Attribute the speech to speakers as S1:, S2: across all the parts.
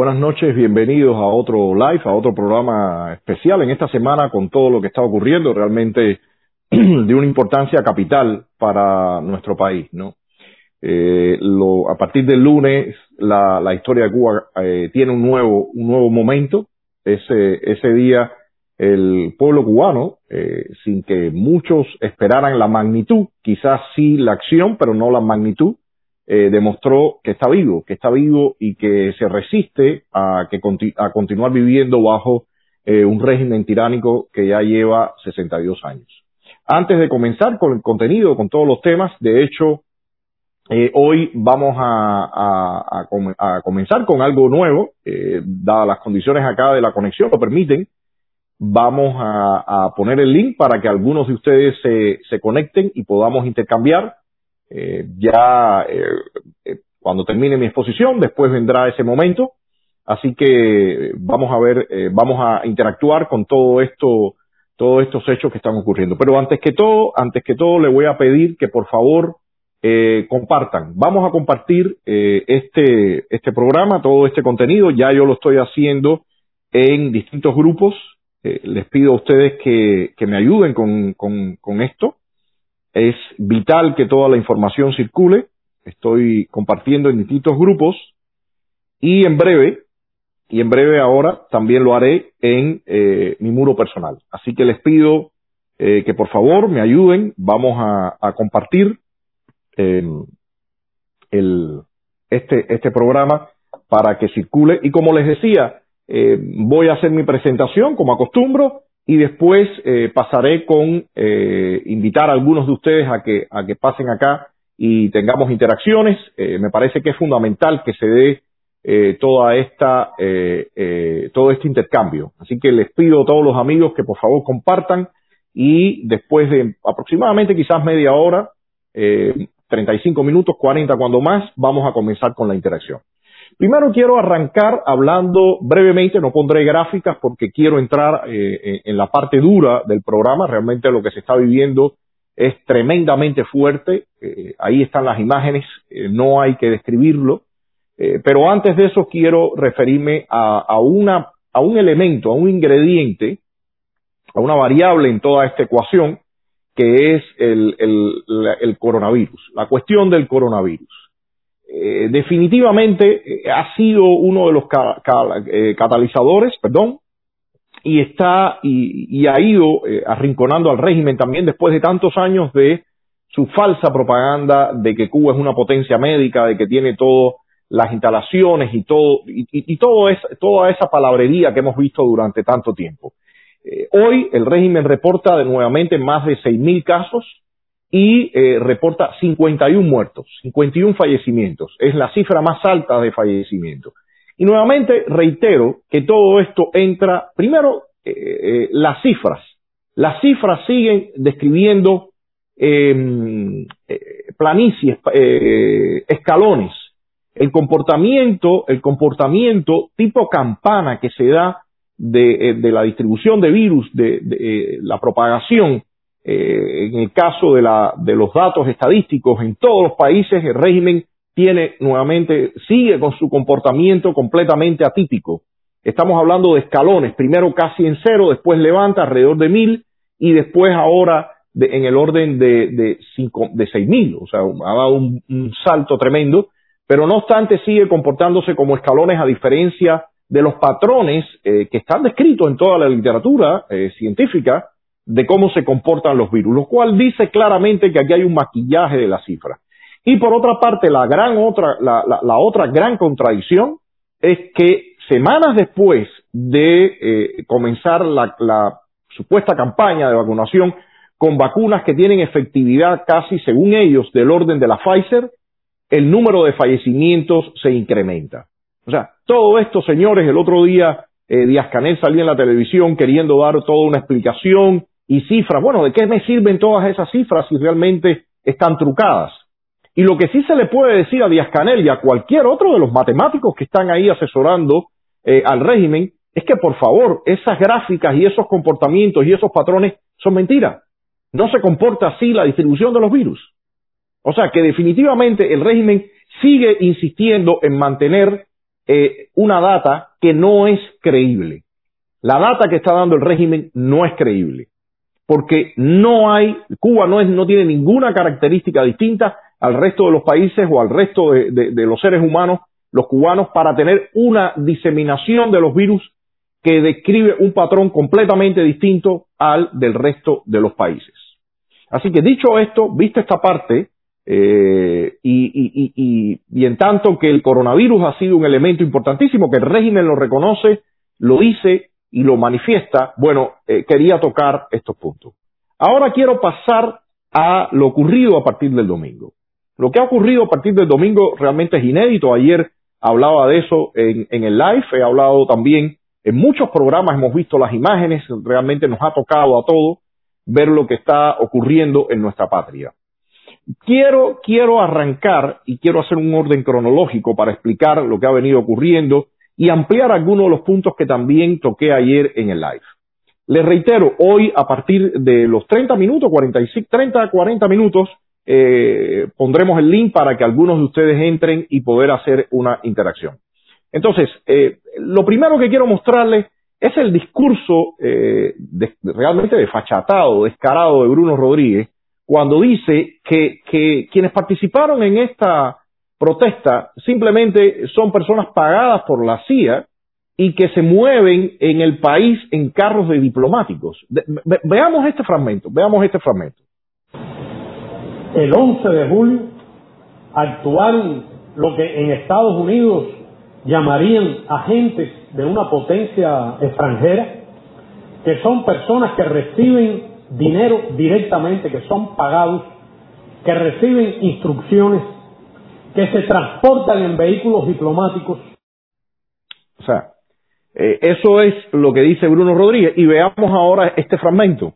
S1: Buenas noches, bienvenidos a otro live, a otro programa especial en esta semana con todo lo que está ocurriendo, realmente de una importancia capital para nuestro país, ¿no? Eh, a partir del lunes la, la historia de Cuba eh, tiene un nuevo, un nuevo momento. Ese, ese día el pueblo cubano, eh, sin que muchos esperaran la magnitud, quizás sí la acción, pero no la magnitud, eh, demostró que está vivo, que está vivo y que se resiste a, que a continuar viviendo bajo eh, un régimen tiránico que ya lleva 62 años. Antes de comenzar con el contenido, con todos los temas, de hecho, eh, hoy vamos a, comenzar con algo nuevo, dadas las condiciones acá de la conexión lo permiten. Vamos a, poner el link para que algunos de ustedes se conecten y podamos intercambiar eh, ya eh, eh, cuando termine mi exposición, después vendrá ese momento. Así que vamos a ver, vamos a interactuar con todo esto, todos estos hechos que están ocurriendo. Pero antes que todo, antes que todo, le voy a pedir que por favor compartan. Vamos a compartir este, este programa, todo este contenido. Ya yo lo estoy haciendo en distintos grupos. les pido a ustedes que, que me ayuden con, con, con esto. Es vital que toda la información circule. Estoy compartiendo en distintos grupos y en breve, y en breve ahora también lo haré en eh, mi muro personal. Así que les pido eh, que por favor me ayuden. Vamos a, compartir eh, el, este, este programa para que circule. Y como les decía, eh, voy a hacer mi presentación como acostumbro y después eh, pasaré con eh, invitar a algunos de ustedes a que, a que pasen acá y tengamos interacciones. Eh, me parece que es fundamental que se dé eh, toda esta, eh, eh, todo este intercambio. Así que les pido a todos los amigos que por favor compartan y después de aproximadamente quizás media hora, eh, 35 minutos, 40 cuando más, vamos a comenzar con la interacción. Primero quiero arrancar hablando brevemente, no pondré gráficas porque quiero entrar eh, en la parte dura del programa. Realmente lo que se está viviendo es tremendamente fuerte. Eh, ahí están las imágenes, eh, no hay que describirlo. Eh, pero antes de eso quiero referirme a, una, a un elemento, a un ingrediente, a una variable en toda esta ecuación, que es el coronavirus, la cuestión del coronavirus. Eh, definitivamente eh, ha sido uno de los eh, catalizadores, perdón, y está y, y ha ido arrinconando al régimen también después de tantos años de su falsa propaganda de que Cuba es una potencia médica, de que tiene todas las instalaciones y todo y, todo toda esa palabrería que hemos visto durante tanto tiempo. Hoy el régimen reporta de nuevamente más de 6.000 casos, y eh, reporta 51 muertos, 51 fallecimientos. Es la cifra más alta de fallecimientos. Y nuevamente reitero que todo esto entra, primero, eh, eh, las cifras. Las cifras siguen describiendo em, eh, planicies, eh, escalones. El comportamiento, el comportamiento tipo campana que se da de, de la distribución de virus, de, de la propagación, eh, en el caso de, la, de los datos estadísticos en todos los países, el régimen tiene nuevamente, sigue con su comportamiento completamente atípico. Estamos hablando de escalones, primero casi en cero, después levanta alrededor de mil y después ahora de, en el orden de, de, cinco, de seis mil, o sea, ha dado un, salto tremendo, pero no obstante sigue comportándose como escalones a diferencia de los patrones eh, que están descritos en toda la literatura eh, científica de cómo se comportan los virus, lo cual dice claramente que aquí hay un maquillaje de la cifra. Y por otra parte, la gran otra, la, la, la otra gran contradicción es que semanas después de eh, comenzar la, la, supuesta campaña de vacunación con vacunas que tienen efectividad casi, según ellos, del orden de la Pfizer, el número de fallecimientos se incrementa. O sea, todo esto, señores, el otro día eh, Díaz Canel salía en la televisión queriendo dar toda una explicación y cifras. Bueno, ¿de qué me sirven todas esas cifras si realmente están trucadas? Y lo que sí se le puede decir a Díaz Canel y a cualquier otro de los matemáticos que están ahí asesorando eh, al régimen es que por favor esas gráficas y esos comportamientos y esos patrones son mentiras. No se comporta así la distribución de los virus. O sea que definitivamente el régimen sigue insistiendo en mantener eh, una data que no es creíble. La data que está dando el régimen no es creíble. Porque no hay, Cuba no, es, no tiene ninguna característica distinta al resto de los países o al resto de, los seres humanos, los cubanos, para tener una diseminación de los virus que describe un patrón completamente distinto al del resto de los países. Así que dicho esto, viste esta parte, eh, y, en tanto que el coronavirus ha sido un elemento importantísimo, que el régimen lo reconoce, lo dice y lo manifiesta, bueno, eh, quería tocar estos puntos. Ahora quiero pasar a lo ocurrido a partir del domingo. Lo que ha ocurrido a partir del domingo realmente es inédito. Ayer hablaba de eso en, el live, he hablado también en muchos programas, hemos visto las imágenes, realmente nos ha tocado a todos ver lo que está ocurriendo en nuestra patria. Quiero, quiero arrancar y quiero hacer un orden cronológico para explicar lo que ha venido ocurriendo y ampliar algunos de los puntos que también toqué ayer en el live. Les reitero, hoy a partir de los 30 minutos, 45, 30, 40 minutos, eh, pondremos el link para que algunos de ustedes entren y poder hacer una interacción. Entonces, eh, lo primero que quiero mostrarles es el discurso eh, realmente desfachatado, descarado de Bruno Rodríguez, cuando dice que, que quienes participaron en esta protesta simplemente son personas pagadas por la CIA y que se mueven en el país en carros de diplomáticos. veamos este fragmento, veamos este fragmento
S2: el 11 de julio actuar lo que en Estados Unidos llamarían agentes de una potencia extranjera, que son personas que reciben dinero directamente, que son pagados, que reciben instrucciones, que se transportan en vehículos diplomáticos.
S1: O sea, eh, eso es lo que dice Bruno Rodríguez y veamos ahora este fragmento.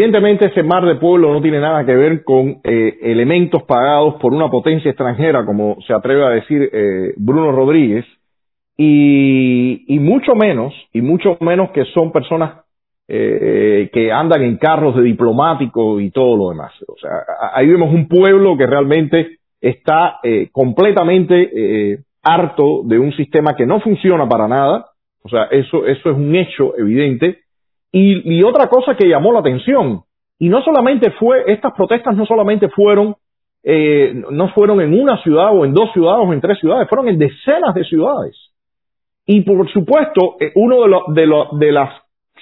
S1: Evidentemente ese mar de pueblo no tiene nada que ver con eh, elementos pagados por una potencia extranjera, como se atreve a decir eh, Bruno Rodríguez, y, mucho menos, y mucho menos que son personas eh, que andan en carros de diplomáticos y todo lo demás. O sea, ahí vemos un pueblo que realmente está completamente harto de un sistema que no funciona para nada. O sea, eso, eso es un hecho evidente y, otra cosa que llamó la atención, y no solamente fue, estas protestas no solamente fueron, eh, no fueron en una ciudad o en dos ciudades o en tres ciudades, fueron en decenas de ciudades. Y por supuesto, eh, uno de, de, de las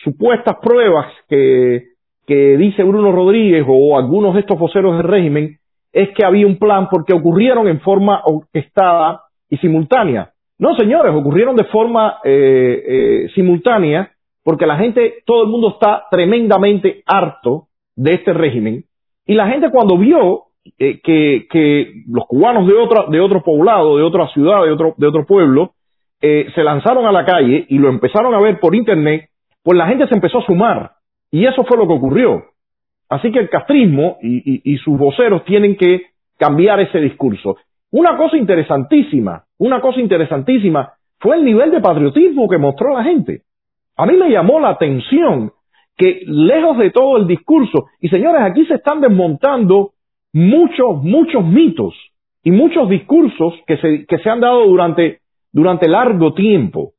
S1: supuestas pruebas que, que dice Bruno Rodríguez o algunos de estos voceros del régimen es que había un plan porque ocurrieron en forma orquestada y simultánea. No, señores, ocurrieron de forma eh, eh, simultánea porque la gente, todo el mundo está tremendamente harto de este régimen y la gente cuando vio eh, que, los cubanos de, otra, de otro poblado, de otra ciudad, de otro, de otro pueblo, eh, se lanzaron a la calle y lo empezaron a ver por internet, pues la gente se empezó a sumar y eso fue lo que ocurrió. Así que el castrismo y sus voceros tienen que cambiar ese discurso. Una cosa interesantísima, una cosa interesantísima fue el nivel de patriotismo que mostró la gente. A mí me llamó la atención que lejos de todo el discurso, y señores, aquí se están desmontando muchos, muchos mitos y muchos discursos que se, que se han dado durante, durante largo tiempo,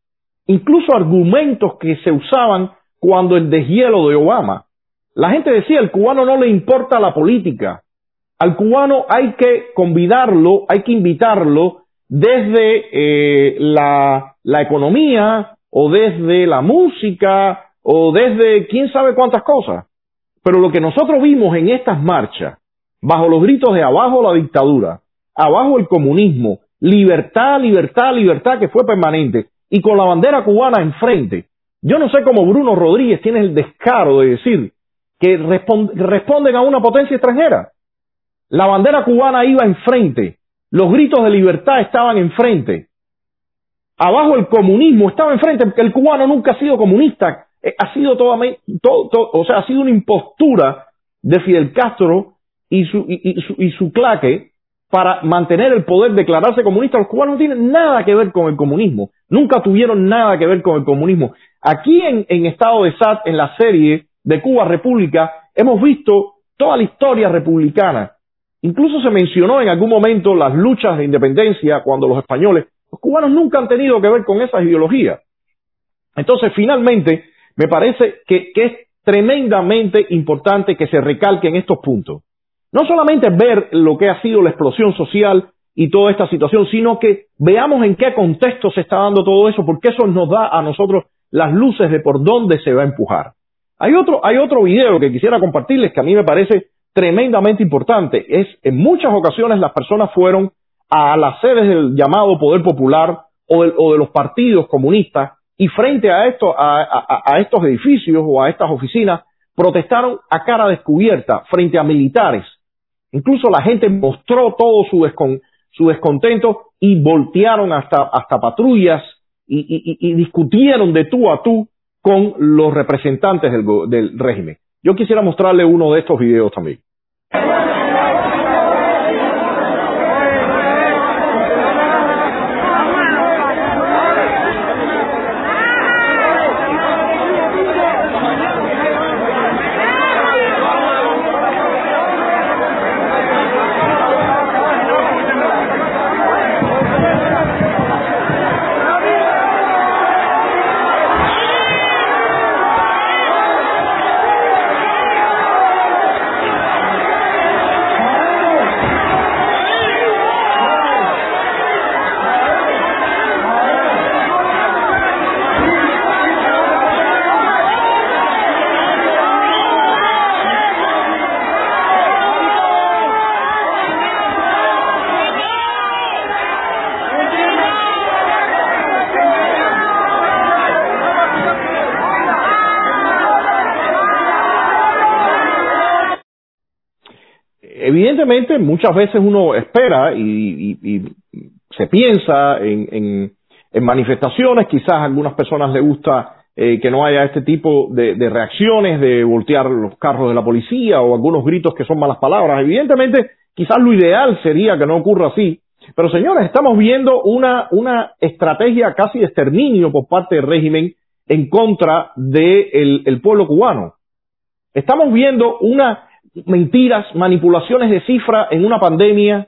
S1: incluso argumentos que se usaban cuando el deshielo de Obama. La gente decía, al cubano no le importa la política, al cubano hay que convidarlo, hay que invitarlo desde eh, la, la economía o desde la música o desde quién sabe cuántas cosas. Pero lo que nosotros vimos en estas marchas, bajo los gritos de abajo la dictadura, abajo el comunismo, libertad, libertad, libertad, que fue permanente, y con la bandera cubana enfrente. Yo no sé cómo Bruno Rodríguez tiene el descaro de decir que responden a una potencia extranjera. La bandera cubana iba enfrente, los gritos de libertad estaban enfrente. Abajo el comunismo estaba enfrente, porque el cubano nunca ha sido comunista, eh, ha sido todo, o sea, ha sido una impostura de Fidel Castro y su, y, su, y su claque para mantener el poder, declararse comunista. Los cubanos no tienen nada que ver con el comunismo, nunca tuvieron nada que ver con el comunismo. Aquí en, en Estado de SAT, en la serie de Cuba República, hemos visto toda la historia republicana Incluso se mencionó en algún momento las luchas de independencia cuando los españoles, los cubanos nunca han tenido que ver con esas ideologías. Entonces, finalmente, me parece que, es tremendamente importante que se recalquen estos puntos. No solamente ver lo que ha sido la explosión social y toda esta situación, sino que veamos en qué contexto se está dando todo eso, porque eso nos da a nosotros las luces de por dónde se va a empujar. Hay otro, hay otro video que quisiera compartirles que a mí me parece tremendamente importante. Es, en muchas ocasiones las personas fueron a las sedes del llamado poder popular o de, los partidos comunistas y frente a, esto, a, estos edificios o a estas oficinas protestaron a cara descubierta frente a militares. Incluso la gente mostró todo su, su descontento y voltearon hasta, hasta patrullas y, discutieron de tú a tú con los representantes del, del régimen. Yo quisiera mostrarle uno de estos videos también. Evidentemente muchas veces uno espera y, se piensa en, manifestaciones, quizás a algunas personas les gusta eh, que no haya este tipo de, reacciones, de voltear los carros de la policía o algunos gritos que son malas palabras. Evidentemente, quizás lo ideal sería que no ocurra así. Pero señores, estamos viendo una, una estrategia casi de exterminio por parte del régimen en contra del pueblo cubano. Estamos viendo una mentiras, manipulaciones de cifra en una pandemia,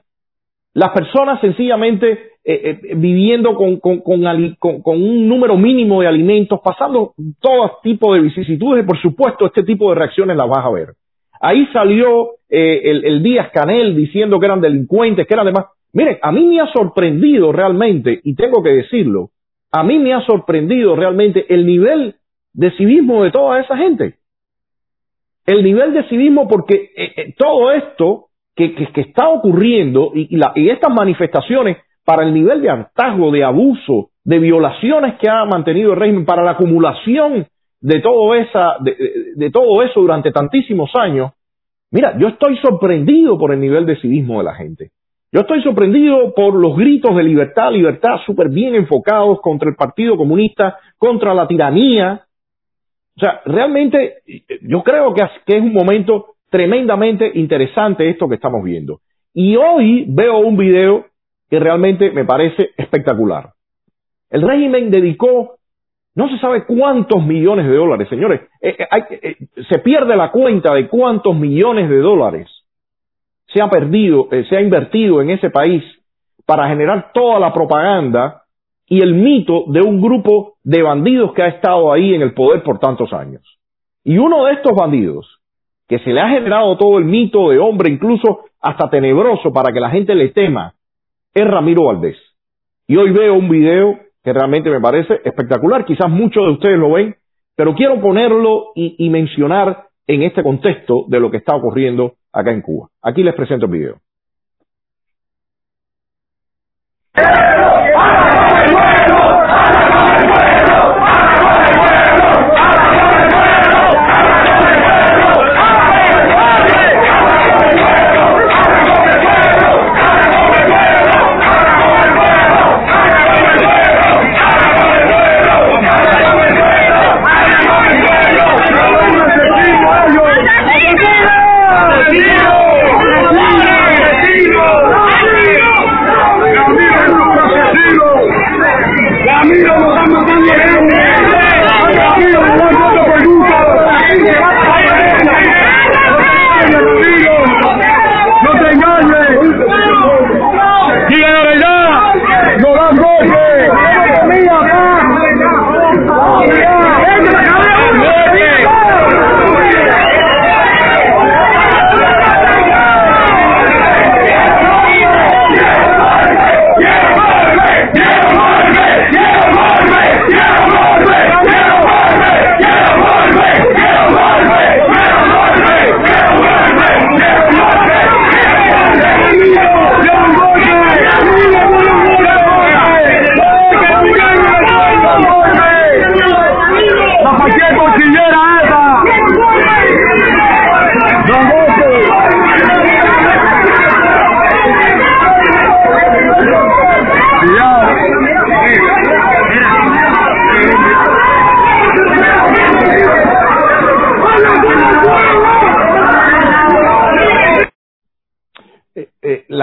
S1: las personas sencillamente eh, eh, viviendo con, un número mínimo de alimentos, pasando todo tipo de vicisitudes por supuesto este tipo de reacciones las vas a ver. Ahí salió eh, el, el, Díaz Canel diciendo que eran delincuentes, que eran demás. Miren, a mí me ha sorprendido realmente, y tengo que decirlo, a mí me ha sorprendido realmente el nivel de civismo de toda esa gente el nivel de civismo porque eh, eh, todo esto que, está ocurriendo y, estas manifestaciones para el nivel de hartazgo, de abuso, de violaciones que ha mantenido el régimen, para la acumulación de todo, esa, de, todo eso durante tantísimos años, mira, yo estoy sorprendido por el nivel de civismo de la gente. Yo estoy sorprendido por los gritos de libertad, libertad súper bien enfocados contra el Partido Comunista, contra la tiranía, sea, realmente yo creo que es un momento tremendamente interesante esto que estamos viendo. Y hoy veo un video que realmente me parece espectacular. El régimen dedicó no se sabe cuántos millones de dólares, señores. Eh, eh, eh, se pierde la cuenta de cuántos millones de dólares se ha perdido, se ha invertido en ese país para generar toda la propaganda y el mito de un grupo de bandidos que ha estado ahí en el poder por tantos años. Y uno de estos bandidos, que se le ha generado todo el mito de hombre, incluso hasta tenebroso para que la gente le tema, es Ramiro Valdés. Y hoy veo un video que realmente me parece espectacular. Quizás muchos de ustedes lo ven, pero quiero ponerlo y, mencionar en este contexto de lo que está ocurriendo acá en Cuba. Aquí les presento el video.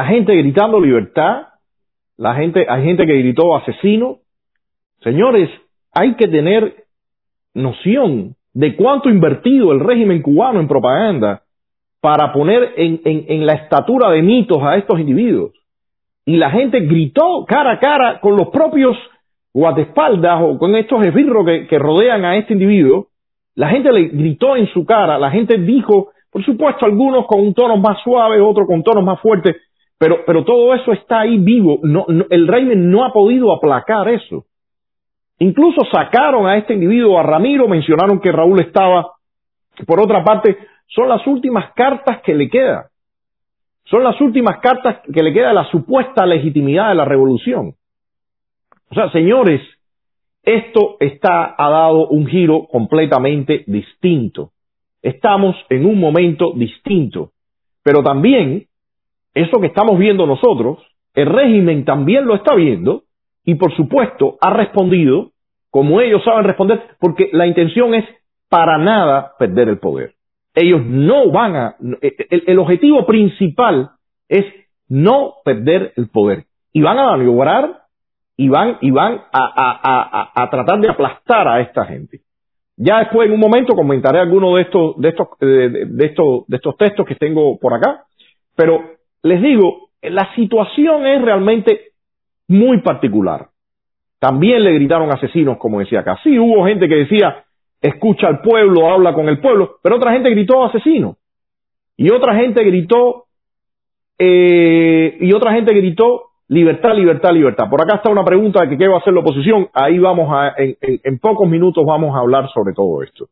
S1: gente gritando libertad, la gente, hay gente que gritó asesino. Señores, hay que tener noción de cuánto invertido el régimen cubano en propaganda para poner en, en, la estatura de mitos a estos individuos. Y la gente gritó cara a cara con los propios guatespaldas o con estos esbirros que, que rodean a este individuo. La gente le gritó en su cara, la gente dijo, por supuesto, algunos con un tono más suave, otros con tonos más fuertes, pero, pero todo eso está ahí vivo. No, el régimen no ha podido aplacar eso. Incluso sacaron a este individuo, a Ramiro, mencionaron que Raúl estaba. Por otra parte, son las últimas cartas que le quedan. Son las últimas cartas que le queda de la supuesta legitimidad de la revolución. O sea, señores, esto está, ha dado un giro completamente distinto. Estamos en un momento distinto. Pero también eso que estamos viendo nosotros, el régimen también lo está viendo y por supuesto ha respondido como ellos saben responder, porque la intención es para nada perder el poder. Ellos no van a, el, objetivo principal es no perder el poder. Y van a maniobrar y van, y van a, tratar de aplastar a esta gente. Ya después, en un momento, comentaré algunos de estos, de estos, de estos, de estos textos que tengo por acá, pero les digo, la situación es realmente muy particular. También le gritaron asesinos, como decía acá. Sí, hubo gente que decía, escucha al pueblo, habla con el pueblo, pero otra gente gritó asesino. Y otra gente gritó, eh, y otra gente gritó libertad, libertad, libertad. Por acá está una pregunta de que qué va a hacer la oposición. Ahí vamos a, en, pocos minutos vamos a hablar sobre todo esto.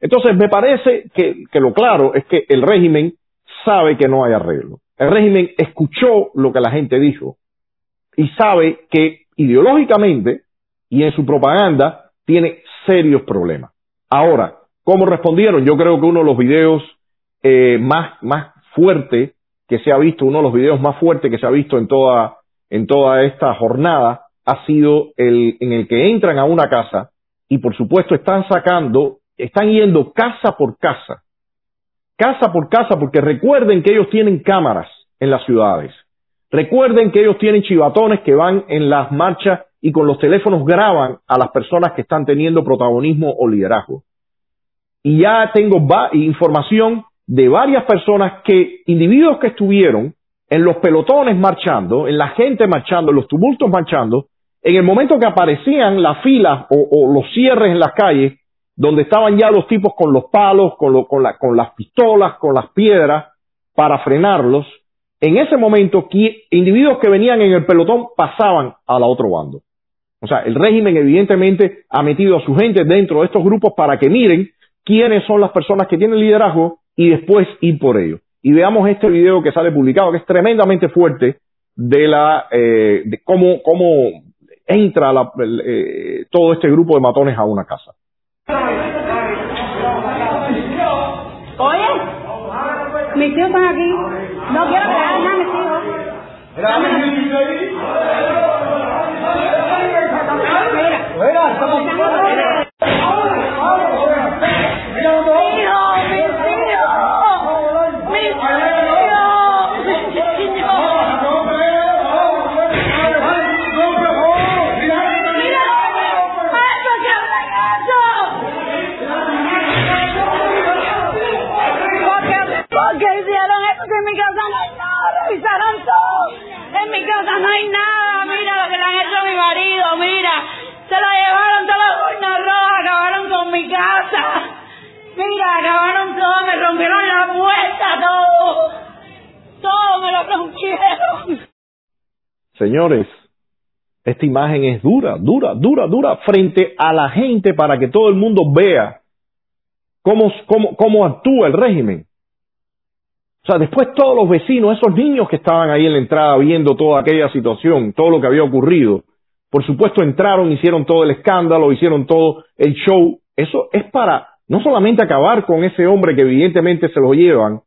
S1: Entonces, me parece que lo claro es que el régimen sabe que no hay arreglo. El régimen escuchó lo que la gente dijo y sabe que ideológicamente y en su propaganda tiene serios problemas. Ahora, ¿cómo respondieron? Yo creo que uno de los videos eh, más, más fuerte que se ha visto, uno de los videos más fuertes que se ha visto en toda, en toda esta jornada ha sido el en el que entran a una casa y por supuesto están sacando, están yendo casa por casa casa por casa, porque recuerden que ellos tienen cámaras en las ciudades. Recuerden que ellos tienen chivatones que van en las marchas y con los teléfonos graban a las personas que están teniendo protagonismo o liderazgo. Y ya tengo información de varias personas que, individuos que estuvieron en los pelotones marchando, en la gente marchando, en los tumultos marchando, en el momento que aparecían las filas o, los cierres en las calles, donde estaban ya los tipos con los palos, con, con, con las pistolas, con las piedras, para frenarlos, en ese momento individuos que venían en el pelotón pasaban al otro bando. O sea, el régimen evidentemente ha metido a su gente dentro de estos grupos para que miren quiénes son las personas que tienen liderazgo y después ir por ello. Y veamos este video que sale publicado, que es tremendamente fuerte, de la eh, de cómo, cómo entra eh, todo este grupo de matones a una casa.
S3: Oye, mis tíos están aquí. No quiero que hagan nada, mis tíos. Mira, no hay nada, mira lo que le han hecho a mi marido, mira, se lo llevaron todas las urnas rojas, acabaron con mi casa, mira, acabaron todo, me rompieron la puerta, todo, todo me lo rompieron.
S1: Señores, esta imagen es dura, dura, dura, dura frente a la gente para que todo el mundo vea cómo, cómo, cómo actúa el régimen. O sea, después todos los vecinos, esos niños que estaban ahí en la entrada viendo toda aquella situación, todo lo que había ocurrido, por supuesto entraron, hicieron todo el escándalo, hicieron todo el show. Eso es para no solamente acabar con ese hombre que evidentemente se lo llevan,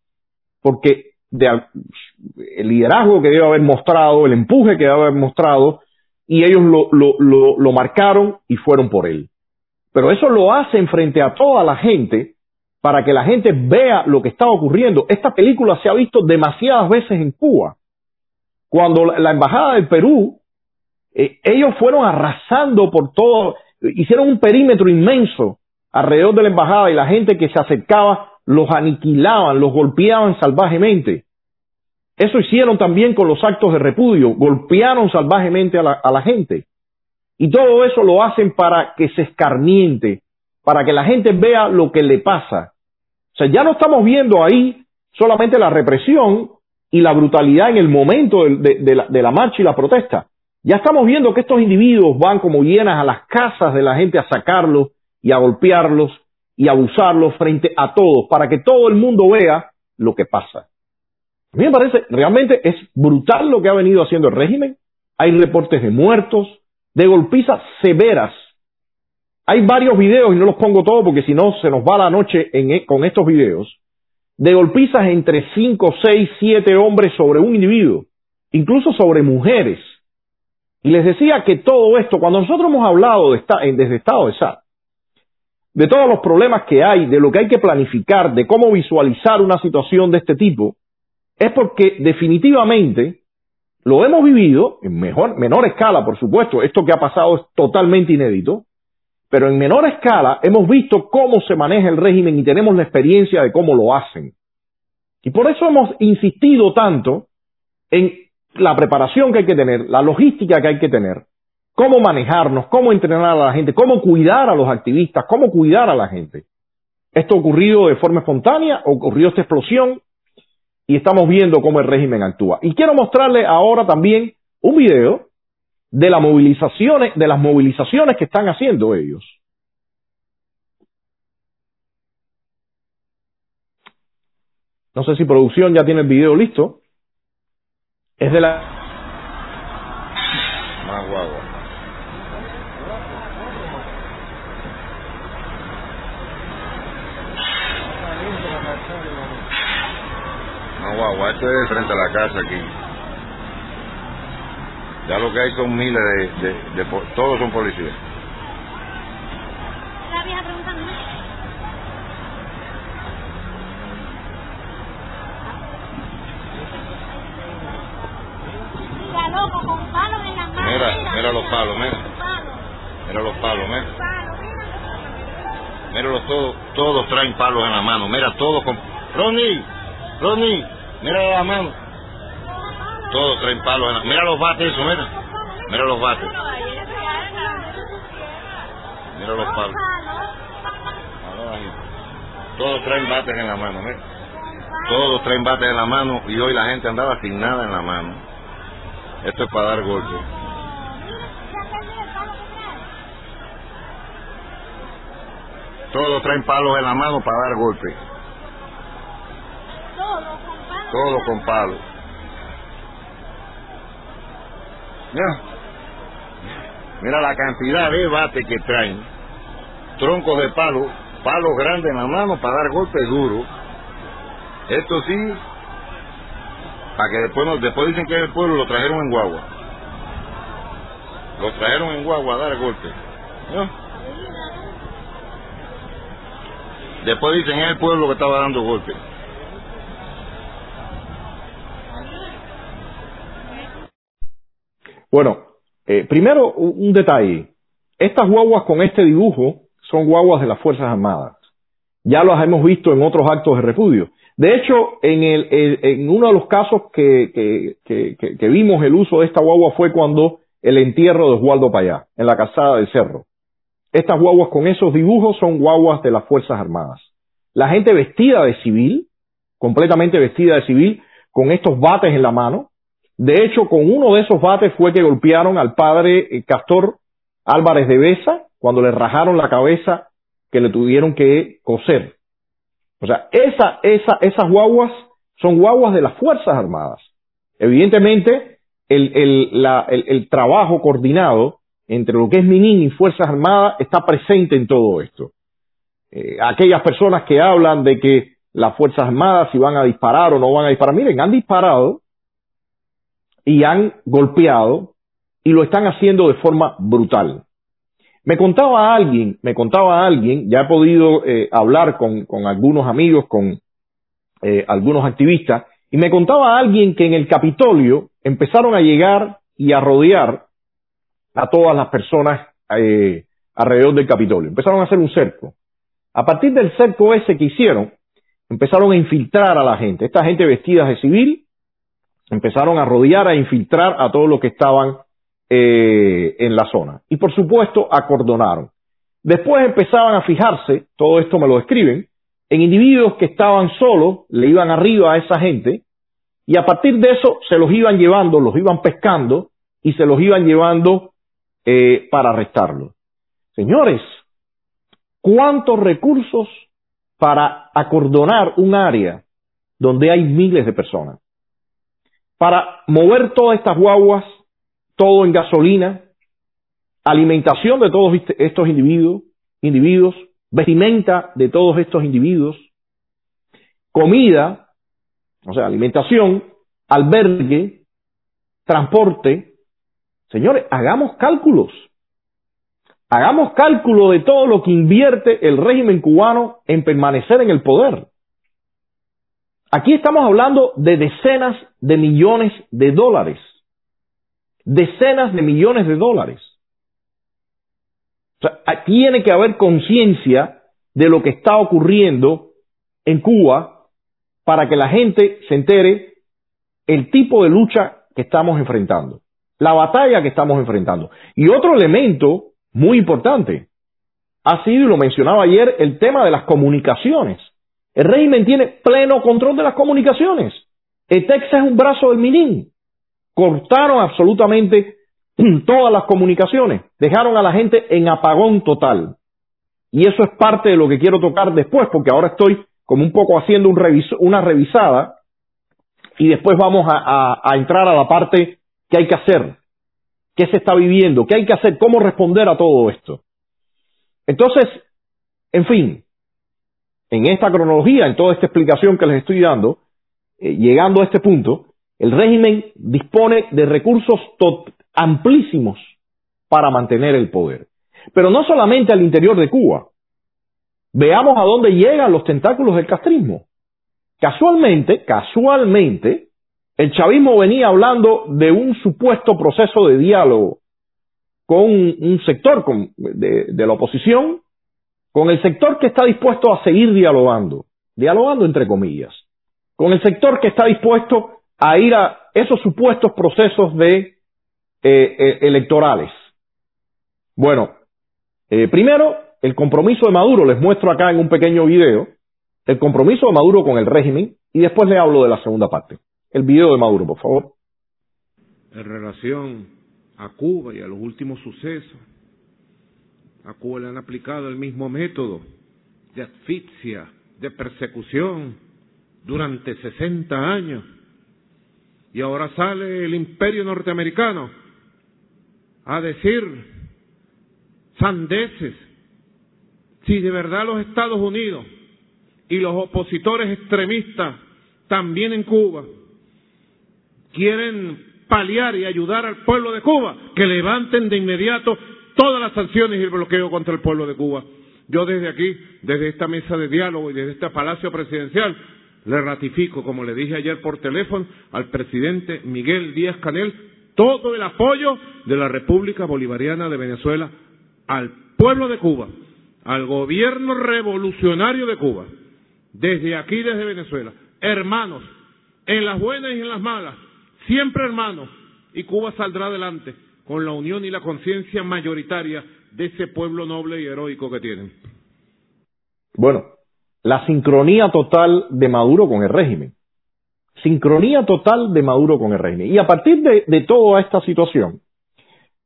S1: porque el liderazgo que debe haber mostrado, el empuje que debe haber mostrado, y ellos lo, lo, lo marcaron y fueron por él. Pero eso lo hacen frente a toda la gente para que la gente vea lo que está ocurriendo. Esta película se ha visto demasiadas veces en Cuba. Cuando la, Embajada del Perú, eh, ellos fueron arrasando por todo, hicieron un perímetro inmenso alrededor de la Embajada y la gente que se acercaba los aniquilaban, los golpeaban salvajemente. Eso hicieron también con los actos de repudio, golpearon salvajemente a la, a la gente. Y todo eso lo hacen para que se escarmiente, para que la gente vea lo que le pasa. O sea, ya no estamos viendo ahí solamente la represión y la brutalidad en el momento de, la, marcha y la protesta. Ya estamos viendo que estos individuos van como hienas a las casas de la gente a sacarlos y a golpearlos y a abusarlos frente a todos para que todo el mundo vea lo que pasa. A mí me parece, realmente es brutal lo que ha venido haciendo el régimen. Hay reportes de muertos, de golpizas severas hay varios videos y no los pongo todos porque si no se nos va la noche e, con estos videos de golpizas entre 5, 6, 7 hombres sobre un individuo, incluso sobre mujeres. Y les decía que todo esto, cuando nosotros hemos hablado de desde Estado de SAT, de todos los problemas que hay, de lo que hay que planificar, de cómo visualizar una situación de este tipo, es porque definitivamente lo hemos vivido en mejor, menor escala, por supuesto. Esto que ha pasado es totalmente inédito, pero en menor escala hemos visto cómo se maneja el régimen y tenemos la experiencia de cómo lo hacen. Y por eso hemos insistido tanto en la preparación que hay que tener, la logística que hay que tener, cómo manejarnos, cómo entrenar a la gente, cómo cuidar a los activistas, cómo cuidar a la gente. Esto ocurrido de forma espontánea, ocurrió esta explosión y estamos viendo cómo el régimen actúa. Y quiero mostrarle ahora también un video de las movilizaciones, de las movilizaciones que están haciendo ellos. No sé si producción ya tiene el video listo. Es de la.
S4: Esto es frente a la casa aquí. Ya lo que hay son miles de... de, todos son policías. La preguntando. Mira, loco, con palos en las manos. Mira, mira, mira los palos, mira. Mira los palos, mira. Mira los todos, todos traen palos en la mano. Mira, todos con... Ronnie, Ronnie, mira la mano. Todos traen palos en la Mira los bates, eso, mira. Mira los bates. Mira los palos. Todos traen bates en la mano, mira. Todos traen bates en la mano y hoy la gente andaba sin nada en la mano. Esto es para dar golpes. Todos traen palos en la mano para dar golpes. Todos con palos. Mira. Mira la cantidad de bates que traen. Troncos de palo, palos grandes en la mano para dar golpes duros. Esto sí, para que después, después dicen que el pueblo lo trajeron en guagua. Lo trajeron en guagua a dar golpes. ¿no? Después dicen es el pueblo que estaba dando golpes.
S1: Bueno, eh, primero un detalle. Estas guaguas con este dibujo son guaguas de las Fuerzas Armadas. Ya las hemos visto en otros actos de repudio. De hecho, en, el, en uno de los casos que, vimos el uso de esta guagua fue cuando el entierro de Oswaldo Payá, en la casada del cerro. Estas guaguas con esos dibujos son guaguas de las Fuerzas Armadas. La gente vestida de civil, completamente vestida de civil, con estos bates en la mano. De hecho, con uno de esos bates fue que golpearon al padre eh, Castor Álvarez de Besa cuando le rajaron la cabeza que le tuvieron que coser. O sea, esa, esa, esas guaguas son guaguas de las Fuerzas Armadas. Evidentemente, el, el, la, el, trabajo coordinado entre lo que es Minin y Fuerzas Armadas está presente en todo esto. Eh, aquellas personas que hablan de que las Fuerzas Armadas si van a disparar o no van a disparar, miren, han disparado y han golpeado y lo están haciendo de forma brutal. Me contaba alguien, me contaba alguien, ya he podido eh, hablar con, con, algunos amigos, con eh, algunos activistas, y me contaba alguien que en el Capitolio empezaron a llegar y a rodear a todas las personas eh, alrededor del Capitolio. Empezaron a hacer un cerco. A partir del cerco ese que hicieron, empezaron a infiltrar a la gente. Esta gente vestida de civil empezaron a rodear, a infiltrar a todos los que estaban eh, en la zona. Y por supuesto, acordonaron. Después empezaban a fijarse, todo esto me lo describen, en individuos que estaban solos, le iban arriba a esa gente, y a partir de eso se los iban llevando, los iban pescando y se los iban llevando eh, para arrestarlo. Señores, ¿cuántos recursos para acordonar un área donde hay miles de personas? Para mover todas estas guaguas, todo en gasolina, alimentación de todos estos individuos, individuos, vestimenta de todos estos individuos, comida, o sea, alimentación, albergue, transporte, Señores, hagamos cálculos. Hagamos cálculo de todo lo que invierte el régimen cubano en permanecer en el poder. Aquí estamos hablando de decenas de millones de dólares. Decenas de millones de dólares. O sea, tiene que haber conciencia de lo que está ocurriendo en Cuba para que la gente se entere el tipo de lucha que estamos enfrentando la batalla que estamos enfrentando. Y otro elemento muy importante ha sido, y lo mencionaba ayer, el tema de las comunicaciones. El régimen tiene pleno control de las comunicaciones. El Texas es un brazo del Minin. Cortaron absolutamente todas las comunicaciones. Dejaron a la gente en apagón total. Y eso es parte de lo que quiero tocar después, porque ahora estoy como un poco haciendo un una revisada y después vamos a, a entrar a la parte ¿Qué hay que hacer? ¿Qué se está viviendo? ¿Qué hay que hacer? ¿Cómo responder a todo esto? Entonces, en fin, en esta cronología, en toda esta explicación que les estoy dando, eh, llegando a este punto, el régimen dispone de recursos amplísimos para mantener el poder. Pero no solamente al interior de Cuba. Veamos a dónde llegan los tentáculos del castrismo. Casualmente, casualmente, el chavismo venía hablando de un supuesto proceso de diálogo con un sector de, la oposición con el sector que está dispuesto a seguir dialogando, dialogando entre comillas, con el sector que está dispuesto a ir a esos supuestos procesos eh, eh, electorales. Bueno, eh, primero, el compromiso de Maduro, les muestro acá en un pequeño video, el compromiso de Maduro con el régimen y después le hablo de la segunda parte. El video de Maduro, por favor.
S5: En relación a Cuba y a los últimos sucesos, a Cuba le han aplicado el mismo método de asfixia, de persecución durante 60 años. Y ahora sale el imperio norteamericano a decir sandeces. Si de verdad los Estados Unidos y los opositores extremistas también en Cuba quieren paliar y ayudar al pueblo de Cuba, que levanten de inmediato todas las sanciones y el bloqueo contra el pueblo de Cuba. Yo desde aquí, desde esta mesa de diálogo y desde este palacio presidencial, le ratifico, como le dije ayer por teléfono, al presidente Miguel Díaz Canel, todo el apoyo de la República Bolivariana de Venezuela al pueblo de Cuba, al gobierno revolucionario de Cuba, desde aquí, desde Venezuela, hermanos, en las buenas y en las malas, siempre hermanos, y Cuba saldrá adelante con la unión y la conciencia mayoritaria de ese pueblo noble y heroico que tienen.
S1: Bueno, la sincronía total de Maduro con el régimen. Sincronía total de Maduro con el régimen. Y a partir de, de toda esta situación,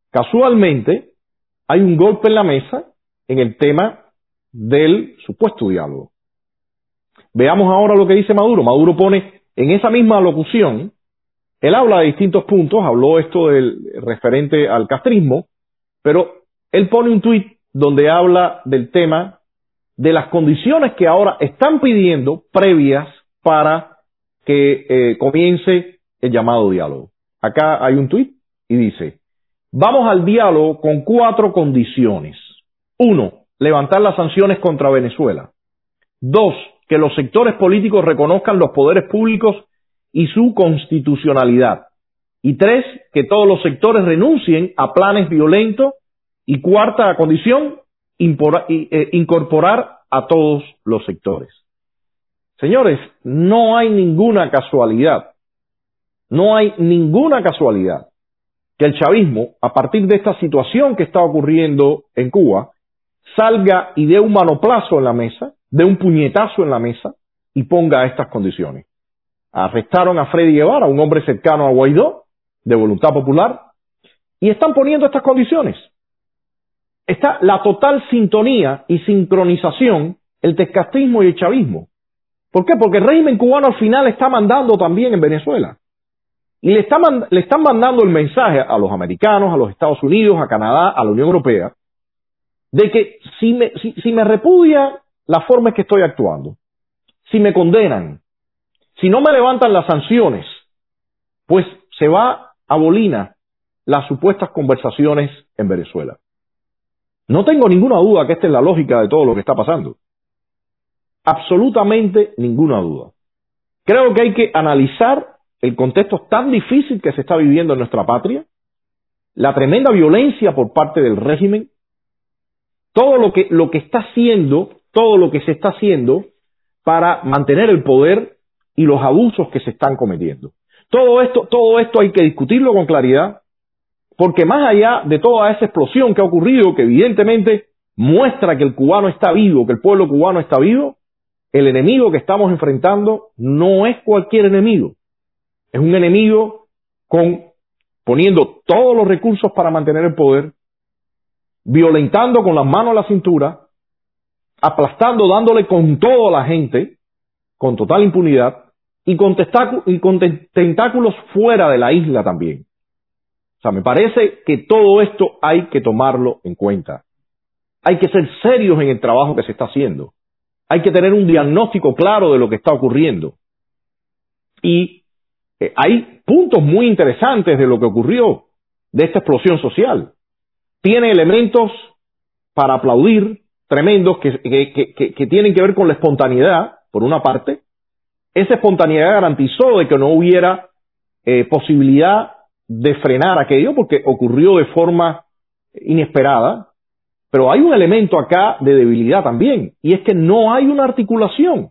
S1: casualmente hay un golpe en la mesa en el tema del supuesto diálogo. Veamos ahora lo que dice Maduro. Maduro pone en esa misma locución, él habla de distintos puntos, habló esto del referente al castrismo, pero él pone un tuit donde habla del tema de las condiciones que ahora están pidiendo previas para que eh, comience el llamado diálogo. Acá hay un tuit y dice, vamos al diálogo con cuatro condiciones. Uno, levantar las sanciones contra Venezuela. Dos, que los sectores políticos reconozcan los poderes públicos y su constitucionalidad. Y tres, que todos los sectores renuncien a planes violentos. Y cuarta condición, eh, incorporar a todos los sectores. Señores, no hay ninguna casualidad, no hay ninguna casualidad que el chavismo, a partir de esta situación que está ocurriendo en Cuba, salga y dé un manoplazo en la mesa, dé un puñetazo en la mesa y ponga estas condiciones. Arrestaron a Freddy Guevara, un hombre cercano a Guaidó, de voluntad popular, y están poniendo estas condiciones está la total sintonía y sincronización el castismo y el chavismo. ¿Por qué? Porque el régimen cubano al final está mandando también en Venezuela. Y le, le están mandando el mensaje a los americanos, a los Estados Unidos, a Canadá, a la Unión Europea, de que si me, si, si me repudia la forma en que estoy actuando, si me condenan, si no me levantan las sanciones, pues se va a bolina las supuestas conversaciones en Venezuela. No tengo ninguna duda que esta es la lógica de todo lo que está pasando. Absolutamente ninguna duda. Creo que hay que analizar el contexto tan difícil que se está viviendo en nuestra patria, la tremenda violencia por parte del régimen, todo lo que, lo que está haciendo, todo lo que se está haciendo para mantener el poder y los abusos que se están cometiendo. Todo esto, todo esto hay que discutirlo con claridad, porque más allá de toda esa explosión que ha ocurrido, que evidentemente muestra que el cubano está vivo, que el pueblo cubano está vivo, el enemigo que estamos enfrentando no es cualquier enemigo. Es un enemigo con poniendo todos los recursos para mantener el poder, violentando con las manos a la cintura, aplastando, dándole con todo a la gente, con total impunidad, y con, y con tentáculos fuera de la isla también sea, me parece que todo esto hay que tomarlo en cuenta. Hay que ser serios en el trabajo que se está haciendo. Hay que tener un diagnóstico claro de lo que está ocurriendo. Y eh, hay puntos muy interesantes de lo que ocurrió, de esta explosión social. Tiene elementos para aplaudir tremendos que, tienen que ver con la espontaneidad, por una parte. Esa espontaneidad garantizó de que no hubiera eh, posibilidad de frenar aquello porque ocurrió de forma inesperada, Pero hay un elemento acá de debilidad también, y es que no hay una articulación.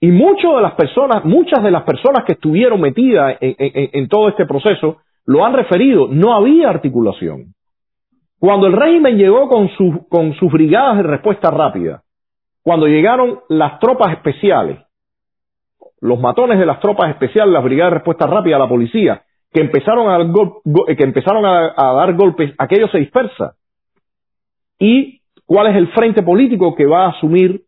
S1: Y muchas de las personas, muchas de las personas que estuvieron metidas en, todo este proceso lo han referido, no había articulación. Cuando el régimen llegó con, con sus brigadas de respuesta rápida, cuando llegaron las tropas especiales, los matones de las tropas especiales, las brigadas de respuesta rápida, la policía, que empezaron a, dar, que empezaron a, dar golpes, aquello se dispersa. ¿Y cuál es el frente político que va a asumir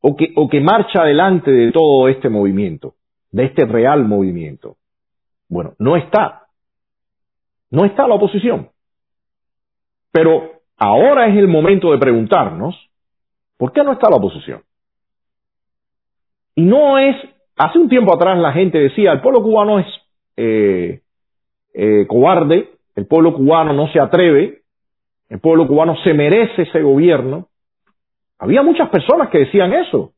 S1: o que, o que marcha adelante de todo este movimiento, de este real movimiento? Bueno, no está. No está la oposición. Pero ahora es el momento de preguntarnos, ¿por qué no está la oposición? Y no es, hace un tiempo atrás la gente decía, el pueblo cubano es eh, eh, cobarde, el pueblo cubano no se atreve, el pueblo cubano se merece ese gobierno. Había muchas personas que decían eso,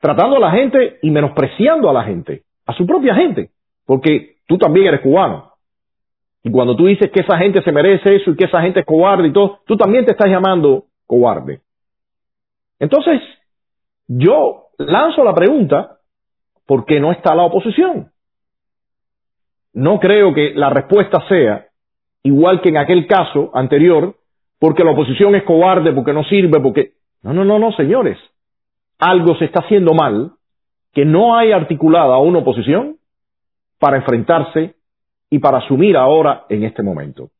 S1: tratando a la gente y menospreciando a la gente, a su propia gente, porque tú también eres cubano. Y cuando tú dices que esa gente se merece eso y que esa gente es cobarde y todo, tú también te estás llamando cobarde. Entonces, yo lanzo la pregunta, ¿por qué no está la oposición? No creo que la respuesta sea igual que en aquel caso anterior, porque la oposición es cobarde, porque no sirve, porque... No, no, no, no, señores. Algo se está haciendo mal, que no hay articulada una oposición para enfrentarse y para asumir ahora en este momento.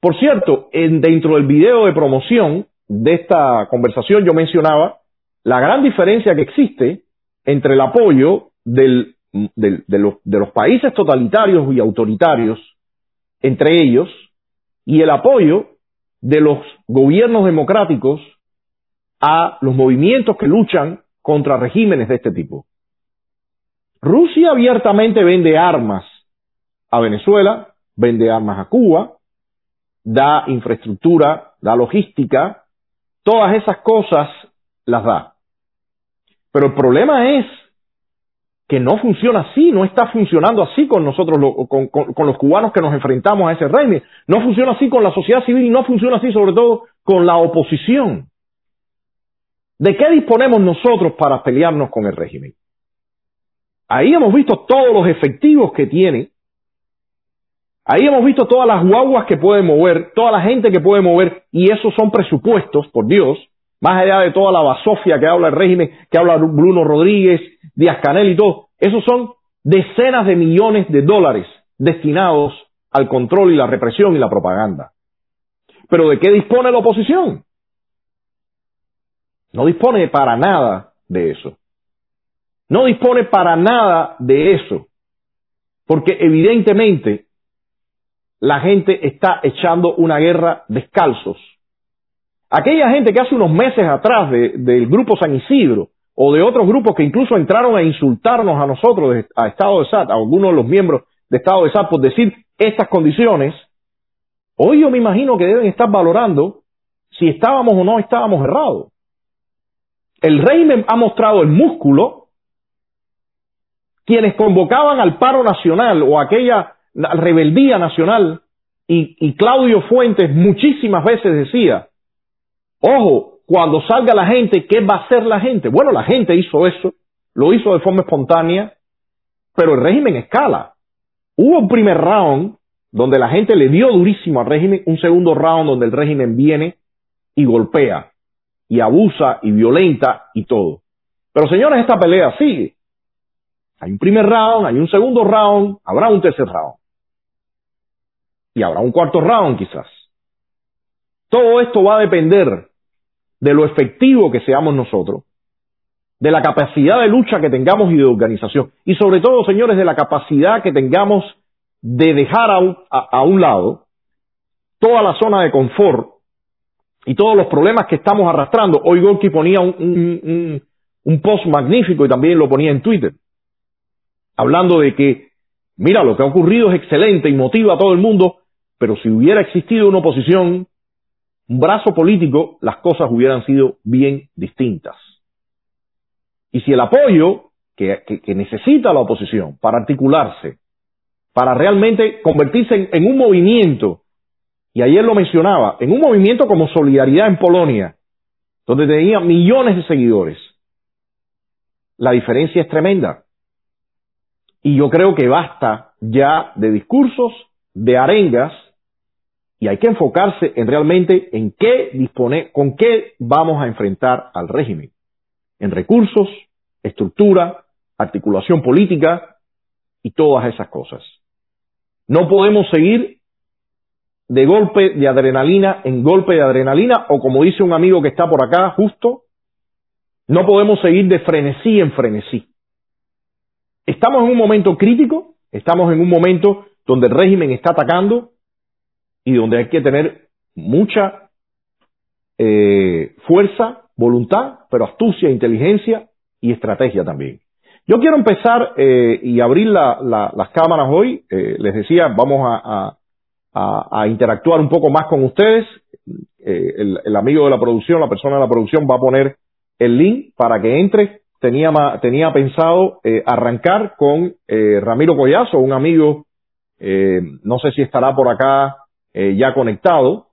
S1: Por cierto, en, dentro del video de promoción de esta conversación yo mencionaba la gran diferencia que existe entre el apoyo del de, los, de los países totalitarios y autoritarios, entre ellos, y el apoyo de los gobiernos democráticos a los movimientos que luchan contra regímenes de este tipo. Rusia abiertamente vende armas a Venezuela, vende armas a Cuba, da infraestructura, da logística, todas esas cosas las da. Pero el problema es que no funciona así, no está funcionando así con nosotros, con, los cubanos que nos enfrentamos a ese régimen, no funciona así con la sociedad civil y no funciona así sobre todo con la oposición. ¿De qué disponemos nosotros para pelearnos con el régimen? Ahí hemos visto todos los efectivos que tiene, ahí hemos visto todas las guaguas que puede mover, toda la gente que puede mover, y esos son presupuestos, por Dios, más allá de toda la basofia que habla el régimen, que habla Bruno Rodríguez, Díaz Canel y todo, esos son decenas de millones de dólares destinados al control y la represión y la propaganda. Pero ¿de qué dispone la oposición? No dispone para nada de eso. No dispone para nada de eso. Porque evidentemente la gente está echando una guerra descalzos Aquella gente que hace unos meses atrás del grupo San Isidro o de otros grupos que incluso entraron a insultarnos a nosotros, a Estado de SAT, a algunos de los miembros de Estado de SAT por decir estas condiciones, hoy yo me imagino que deben estar valorando si estábamos o no estábamos errados. El régimen ha mostrado el músculo, quienes convocaban al paro nacional o aquella rebeldía nacional, y, y Claudio Fuentes muchísimas veces decía, Ojo, cuando salga la gente, ¿qué va a hacer la gente? Bueno, la gente hizo eso, lo hizo de forma espontánea, pero el régimen escala. Hubo un primer round donde la gente le dio durísimo al régimen, un segundo round donde el régimen viene y golpea, y abusa, y violenta, y todo. Pero señores, esta pelea sigue. Hay un primer round, hay un segundo round, habrá un tercer round. Y habrá un cuarto round quizás. Todo esto va a depender de lo efectivo que seamos nosotros, de la capacidad de lucha que tengamos y de organización, y sobre todo, señores, de la capacidad que tengamos de dejar a un, lado toda la zona de confort y todos los problemas que estamos arrastrando. Hoy Gorky ponía un, un post magnífico y también lo ponía en Twitter, hablando de que, mira, lo que ha ocurrido es excelente y motiva a todo el mundo, pero si hubiera existido una oposición brazo político, las cosas hubieran sido bien distintas. Y si el apoyo que, necesita la oposición para articularse, para realmente convertirse en, un movimiento y ayer lo mencionaba, en un movimiento como Solidaridad en Polonia, donde tenía millones de seguidores, la diferencia es tremenda. Y yo creo que basta ya de discursos, de arengas, y hay que enfocarse en realmente en qué dispone, con qué vamos a enfrentar al régimen. En recursos, estructura, articulación política y todas esas cosas. No podemos seguir de golpe de adrenalina en golpe de adrenalina o como dice un amigo que está por acá justo, no podemos seguir de frenesí en frenesí. Estamos en un momento crítico, estamos en un momento donde el régimen está atacando y donde hay que tener mucha eh, fuerza, voluntad, pero astucia, inteligencia y estrategia también. Yo quiero empezar eh, y abrir las cámaras hoy. Eh, les decía, vamos a, interactuar un poco más con ustedes. El, el, amigo de la producción, la persona de la producción va a poner el link para que entre. Tenía, tenía pensado arrancar con Ramiro Collazo, un amigo, no sé si estará por acá ya conectado.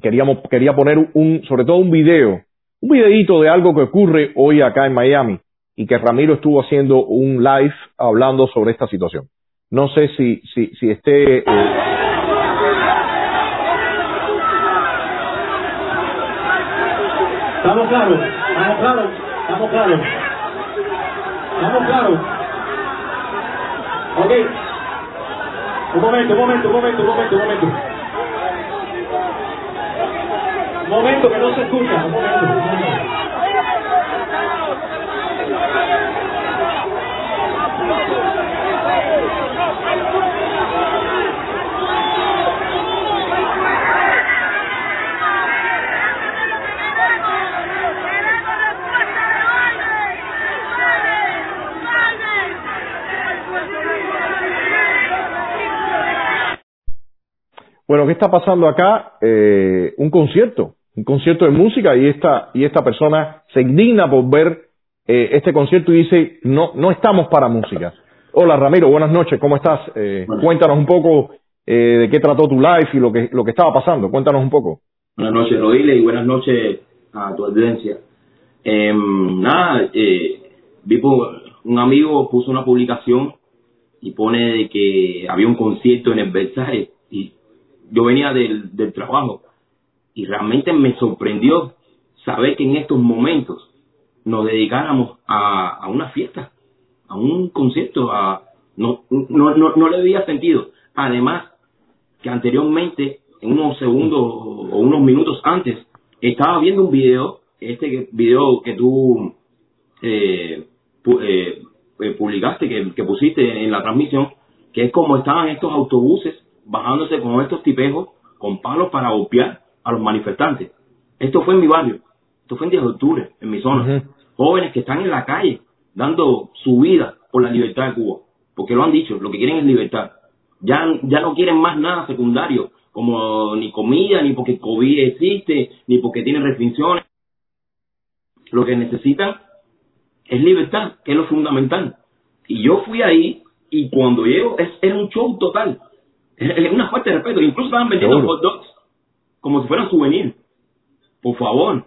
S1: Queríamos, quería poner un, sobre todo un video, un videito de algo que ocurre hoy acá en Miami y que Ramiro estuvo haciendo un live hablando sobre esta situación. No sé si, si, si esté... Eh...
S2: Estamos claros, estamos claros, estamos claros. Estamos claros. Ok. Un momento, un momento, un momento, un momento, un momento. Momento que no se escucha.
S1: Bueno, ¿qué está pasando acá? Eh, un concierto, un concierto de música y esta, y esta persona se indigna por ver eh, este concierto y dice, no, no estamos para música. Hola Ramiro, buenas noches, ¿cómo estás? Eh, cuéntanos un poco eh, de qué trató tu live y lo que, lo que estaba pasando, cuéntanos un poco.
S6: Buenas noches, Rodile, y buenas noches a tu audiencia. Em, nada, eh, vi por, un amigo puso una publicación y pone de que había un concierto en el Versailles y yo venía del, del trabajo y realmente me sorprendió saber que en estos momentos nos dedicáramos a, a una fiesta, a un concierto, a, no, no, no, no le había sentido. Además, que anteriormente, en unos segundos o unos minutos antes, estaba viendo un video, este video que tú eh, eh, eh, publicaste, que, que pusiste en la transmisión, que es como estaban estos autobuses bajándose con estos tipejos con palos para golpear a los manifestantes. Esto fue en mi barrio, esto fue en 10 de octubre, en mi zona. Jóvenes que están en la calle dando su vida por la libertad de Cuba, porque lo han dicho, lo que quieren es libertad. Ya, ya no quieren más nada secundario, como ni comida, ni porque COVID existe, ni porque tienen restricciones. Lo que necesitan es libertad, que es lo fundamental. Y yo fui ahí y cuando llego es, era un show total. Es una fuerte de respeto. Incluso estaban vendiendo hot dogs como si fueran souvenir. Por favor,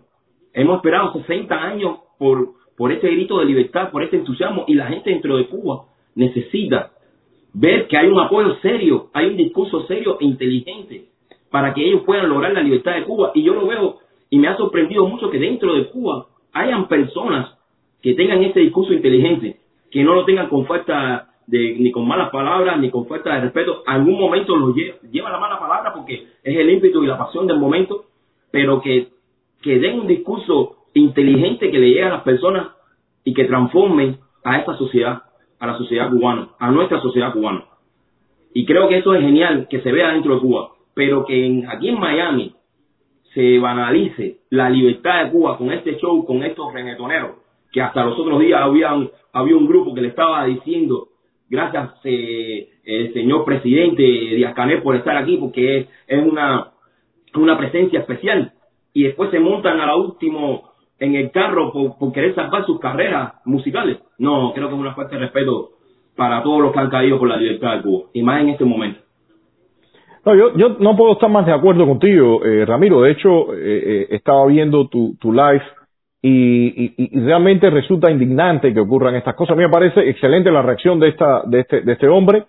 S6: hemos esperado 60 años por, por este grito de libertad, por este entusiasmo y la gente dentro de Cuba necesita ver que hay un apoyo serio, hay un discurso serio e inteligente para que ellos puedan lograr la libertad de Cuba. Y yo lo veo y me ha sorprendido mucho que dentro de Cuba hayan personas que tengan este discurso inteligente, que no lo tengan con falta de, ni con malas palabras, ni con falta de respeto. Algún momento lo lleva, lleva la mala palabra porque es el ímpetu y la pasión del momento, pero que, que den un discurso inteligente que le llegue a las personas y que transformen a esta sociedad, a la sociedad cubana, a nuestra sociedad cubana. Y creo que eso es genial que se vea dentro de Cuba, pero que aquí en Miami se banalice la libertad de Cuba con este show, con estos reggaetoneros, que hasta los otros días había había un grupo que le estaba diciendo gracias eh, el señor presidente Díaz Canel por estar aquí, porque es, una, una presencia especial. Y después se montan a la último en el carro por, querer salvar sus carreras musicales. No, creo que es una falta de respeto para todos los que han caído por la libertad de Cuba, y más en este momento.
S1: No, yo, yo no puedo estar más de acuerdo contigo, eh, Ramiro. De hecho, eh, eh, estaba viendo tu, tu live y, y, y, realmente resulta indignante que ocurran estas cosas. A mí me parece excelente la reacción de, esta, de, este, de este hombre,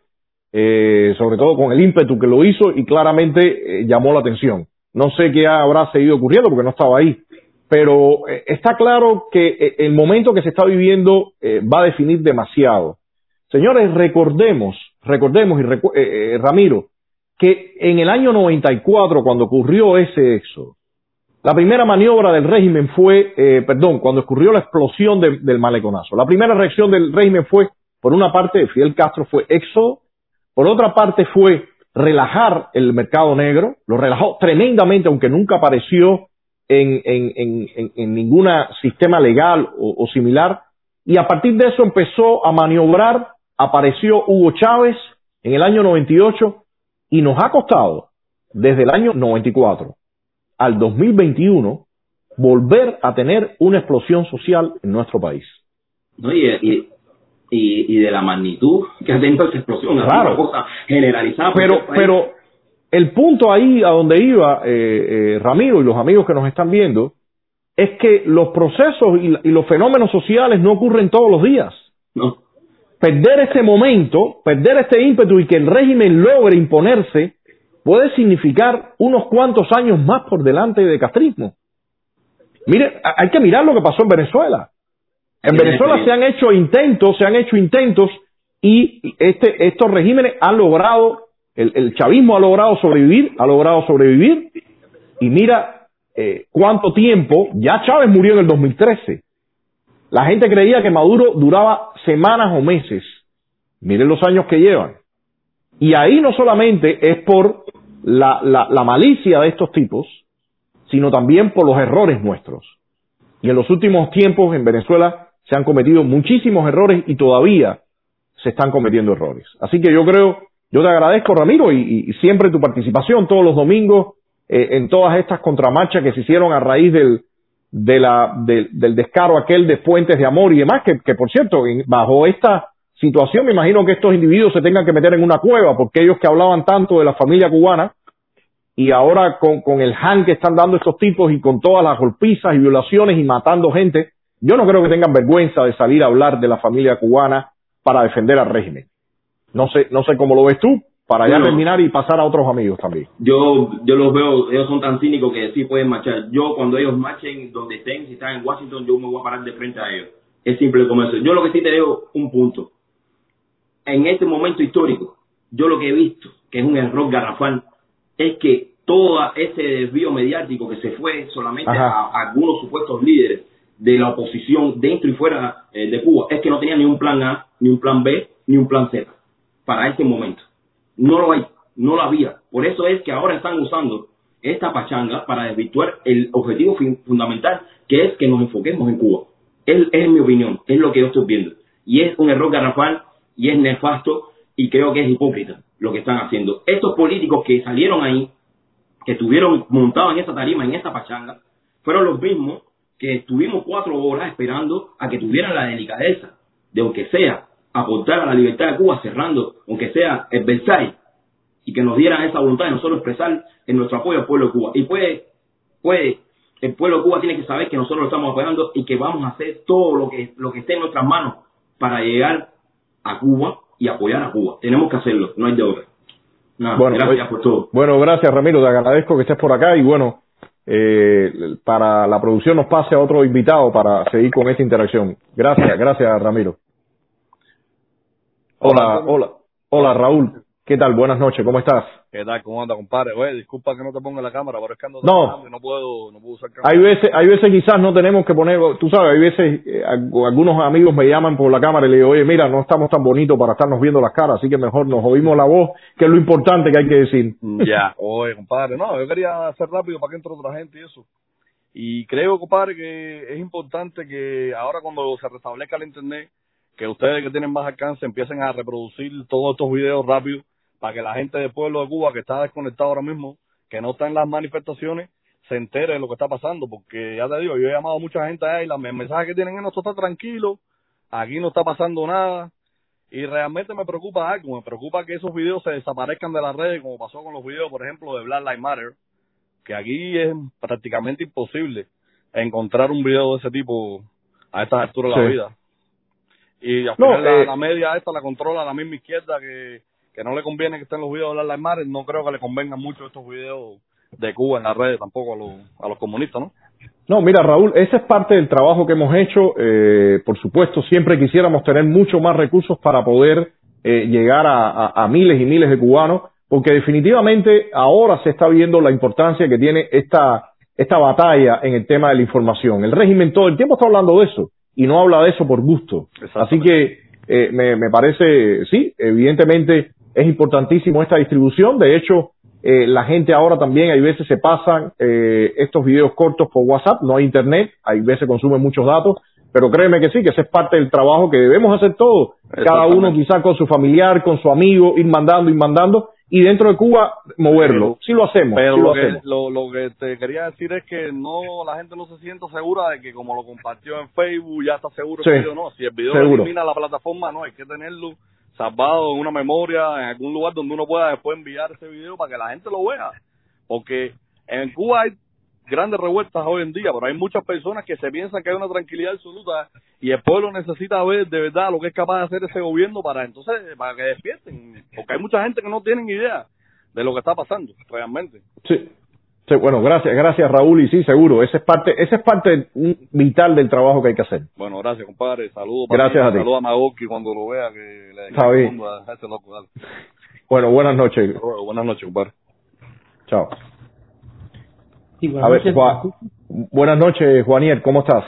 S1: eh, sobre todo con el ímpetu que lo hizo y claramente eh, llamó la atención. No sé qué habrá seguido ocurriendo porque no estaba ahí, pero eh, está claro que el momento que se está viviendo va a definir demasiado. Señores, recordemos, recordemos, y recu Ramiro, que en el año 94, cuando ocurrió ese éxodo, la primera maniobra del régimen fue, eh, perdón, cuando ocurrió la explosión de, del maleconazo. La primera reacción del régimen fue, por una parte, Fidel Castro fue éxodo, por otra parte fue relajar el mercado negro, lo relajó tremendamente, aunque nunca apareció en, en, en, en ningún sistema legal o, o similar, y a partir de eso empezó a maniobrar, apareció Hugo Chávez en el año 98 y nos ha costado desde el año 94 al 2021 volver a tener una explosión social en nuestro país.
S6: No, y, y, y, de la magnitud que ha tenido esa explosión,
S1: claro.
S6: una cosa generalizada.
S1: Pero, pero el punto ahí a donde iba eh, eh, Ramiro y los amigos que nos están viendo es que los procesos y, y los fenómenos sociales no ocurren todos los días.
S6: No.
S1: Perder este momento, perder este ímpetu y que el régimen logre imponerse puede significar unos cuantos años más por delante de castrismo. Mire, hay que mirar lo que pasó en Venezuela. En Venezuela se han hecho intentos, se han hecho intentos y este, estos regímenes han logrado, el, el chavismo ha logrado sobrevivir, ha logrado sobrevivir y mira eh, cuánto tiempo, ya Chávez murió en el 2013. La gente creía que Maduro duraba semanas o meses. Miren los años que llevan. Y ahí no solamente es por la, la, la, malicia de estos tipos, sino también por los errores nuestros. Y en los últimos tiempos en Venezuela se han cometido muchísimos errores y todavía se están cometiendo errores. Así que yo creo, yo te agradezco Ramiro y, siempre tu participación todos los domingos eh, en todas estas contramarchas que se hicieron a raíz del, de la, de, del descaro aquel de Fuentes de Amor y demás, que, que por cierto, bajo esta situación, me imagino que estos individuos se tengan que meter en una cueva, porque ellos que hablaban tanto de la familia cubana, y ahora con, con el han que están dando estos tipos y con todas las golpizas y violaciones y matando gente, yo no creo que tengan vergüenza de salir a hablar de la familia cubana para defender al régimen. No sé, no sé cómo lo ves tú, para ya bueno, terminar y pasar a otros amigos también.
S6: Yo, yo los veo, ellos son tan cínicos que sí pueden marchar. Yo cuando ellos marchen donde estén, si están en Washington, yo me voy a parar de frente a ellos. Es simple como eso. Yo lo que sí te digo, un punto en este momento histórico, yo lo que he visto, que es un error garrafal, es que todo ese desvío mediático que se fue solamente a, a, algunos supuestos líderes de la oposición dentro y fuera eh, de Cuba, es que no tenía ni un plan A, ni un plan B, ni un plan Z para este momento. No lo hay, no lo había. Por eso es que ahora están usando esta pachanga para desvirtuar el objetivo fundamental, que es que nos enfoquemos en Cuba. Es, es mi opinión, es lo que yo estoy viendo. Y es un error garrafal y es nefasto y creo que es hipócrita lo que están haciendo. Estos políticos que salieron ahí, que estuvieron montados en esa tarima, en esa pachanga, fueron los mismos que estuvimos cuatro horas esperando a que tuvieran la delicadeza de, aunque sea, aportar a la libertad de Cuba, cerrando, aunque sea el Versailles, y que nos dieran esa voluntad de nosotros expresar en nuestro apoyo al pueblo de Cuba. Y puede, puede, el pueblo de Cuba tiene que saber que nosotros lo estamos apoyando y que vamos a hacer todo lo que, lo que esté en nuestras manos para llegar a Cuba y apoyar a Cuba. Tenemos que hacerlo, no hay de otra. Nada,
S1: bueno,
S6: gracias por todo.
S1: Bueno, gracias Ramiro, te agradezco que estés por acá y bueno, eh, para la producción nos pase a otro invitado para seguir con esta interacción. Gracias, gracias Ramiro. Hola, hola, hola Raúl. ¿Qué tal? Buenas noches, ¿cómo estás?
S7: ¿Qué tal? ¿Cómo anda, compadre? Oye, disculpa que no te ponga la cámara, pero es que ando
S1: no,
S7: no puedo, no puedo usar cámara.
S1: Hay veces, hay veces quizás no tenemos que poner, tú sabes, hay veces eh, algunos amigos me llaman por la cámara y le digo, oye, mira, no estamos tan bonitos para estarnos viendo las caras, así que mejor nos oímos la voz, que es lo importante que hay que decir.
S7: Ya, oye, compadre, no, yo quería hacer rápido para que entre otra gente y eso. Y creo, compadre, que es importante que ahora cuando se restablezca el internet, que ustedes que tienen más alcance empiecen a reproducir todos estos videos rápido para que la gente del pueblo de Cuba que está desconectado ahora mismo, que no está en las manifestaciones, se entere de lo que está pasando, porque ya te digo, yo he llamado a mucha gente ahí, y el mensaje que tienen es, no, esto está tranquilo, aquí no está pasando nada, Y realmente me preocupa algo, me preocupa que esos videos se desaparezcan de las redes, como pasó con los videos, por ejemplo, de Black Lives Matter, que aquí es prácticamente imposible encontrar un video de ese tipo a estas alturas de la vida. Y al
S1: No,
S7: la,
S1: eh,
S7: la media esta la controla la misma izquierda que, que no le conviene que estén los videos de Lives Matter, no creo que le convengan mucho estos videos de Cuba en las redes tampoco a los, a los comunistas, ¿no?
S1: No, mira, Raúl, ese es parte del trabajo que hemos hecho. Eh, por supuesto, siempre quisiéramos tener mucho más recursos para poder eh, llegar a, a- a miles y miles de cubanos, porque definitivamente ahora se está viendo la importancia que tiene esta, esta batalla en el tema de la información. El régimen todo el tiempo está hablando de eso y no habla de eso por gusto. Así que eh, me, me parece, sí, evidentemente es importantísimo esta distribución. De hecho, eh, la gente ahora también, hay veces se pasan eh, estos videos cortos por WhatsApp, no hay internet, hay veces consumen muchos datos, pero créeme que sí, que ese es parte del trabajo que debemos hacer todos, cada uno quizás con su familiar, con su amigo, ir mandando, ir mandando, y dentro de Cuba moverlo. Sí lo hacemos,
S7: Pero
S1: sí lo
S7: lo que,
S1: hacemos.
S7: lo, lo que te quería decir es que no la gente no se siente segura de que como lo compartió en Facebook ya está seguro
S1: Sí,
S7: el video no. Si el video
S1: seguro.
S7: elimina la plataforma, no, hay que tenerlo salvado en una memoria, en algún lugar donde uno pueda después enviar ese video para que la gente lo vea. Porque en Cuba hay grandes revueltas hoy en día, pero hay muchas personas que se piensan que hay una tranquilidad absoluta y el pueblo necesita ver de verdad lo que es capaz de hacer ese gobierno para entonces, para que despierten. Porque hay mucha gente que no tienen idea de lo que está pasando realmente.
S1: Sí. Sí, bueno, gracias, gracias Raúl, y sí, seguro, ese es parte, ese es parte vital del trabajo que hay que hacer.
S7: Bueno, gracias, compadre. Saludos
S1: Gracias a ti.
S7: Saludos a Magoki cuando lo vea, que le
S1: Está bien.
S7: mundo a ese loco. Dale.
S1: Bueno, buenas noches.
S7: Buenas noches, compadre.
S1: Chao.
S8: Sí, buenas
S1: A ver,
S8: noches.
S1: Juan- buenas noches, Juaniel, ¿cómo estás?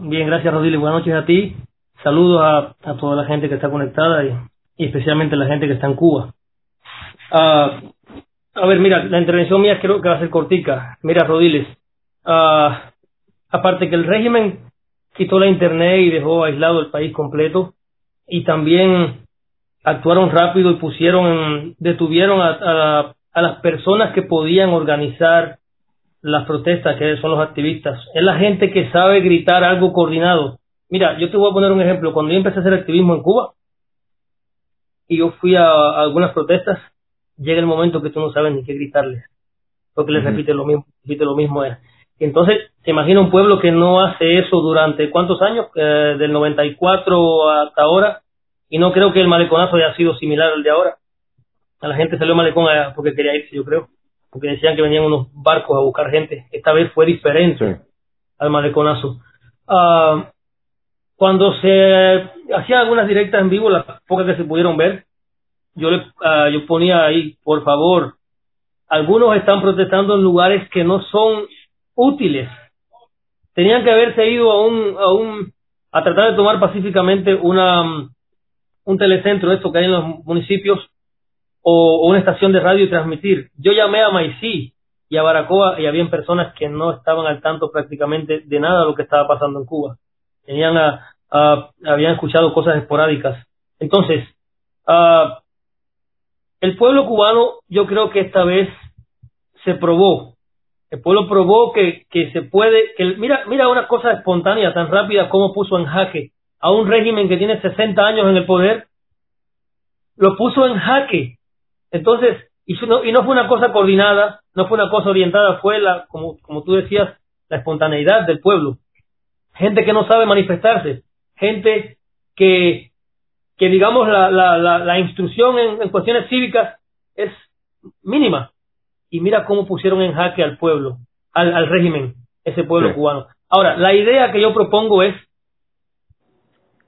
S8: Bien, gracias Rodríguez. Buenas noches a ti. Saludos a, a toda la gente que está conectada y, y especialmente la gente que está en Cuba. Ah, a ver, mira, la intervención mía creo que va a ser cortica. Mira, Rodiles, ah, aparte que el régimen quitó la internet y dejó aislado el país completo y también actuaron rápido y pusieron, detuvieron a, a- a las personas que podían organizar las protestas, que son los activistas. Es la gente que sabe gritar algo coordinado. Mira, yo te voy a poner un ejemplo. Cuando yo empecé a hacer activismo en Cuba y yo fui a algunas protestas, llega el momento que tú no sabes ni qué gritarles, porque les repite lo mismo, repite lo mismo. Entonces, se imagina un pueblo que no hace eso durante cuántos años, Eh, del 94 hasta ahora, y no creo que el maleconazo haya sido similar al de ahora. A la gente salió malecón eh, porque quería irse, yo creo, porque decían que venían unos barcos a buscar gente. Esta vez fue diferente al maleconazo. Ah, cuando se hacían algunas directas en vivo, las pocas que se pudieron ver, yo le, ah, yo ponía ahí, por favor, algunos están protestando en lugares que no son útiles. Tenían que haberse ido a un, a un, a tratar de tomar pacíficamente una, un telecentro, esto que hay en los municipios, o, una estación de radio y transmitir. Yo llamé a Maicí y a Baracoa y habían personas que no estaban al tanto prácticamente de nada de lo que estaba pasando en Cuba. Tenían a- habían escuchado cosas esporádicas. Entonces, ah, el pueblo cubano yo creo que esta vez se probó. El pueblo probó que, que se puede, que mira, mira una cosa espontánea tan rápida como puso en jaque a un régimen que tiene 60 años en el poder, lo puso en jaque. Entonces, y no, y no fue una cosa coordinada, no fue una cosa orientada, fue la, como, como tú decías, la espontaneidad del pueblo. Gente que no sabe manifestarse, gente que, que digamos, la, la, la, la instrucción en, en cuestiones cívicas es mínima. Y mira cómo pusieron en jaque al pueblo, al, al régimen, ese pueblo
S1: Sí.
S8: cubano. Ahora, la idea que yo propongo es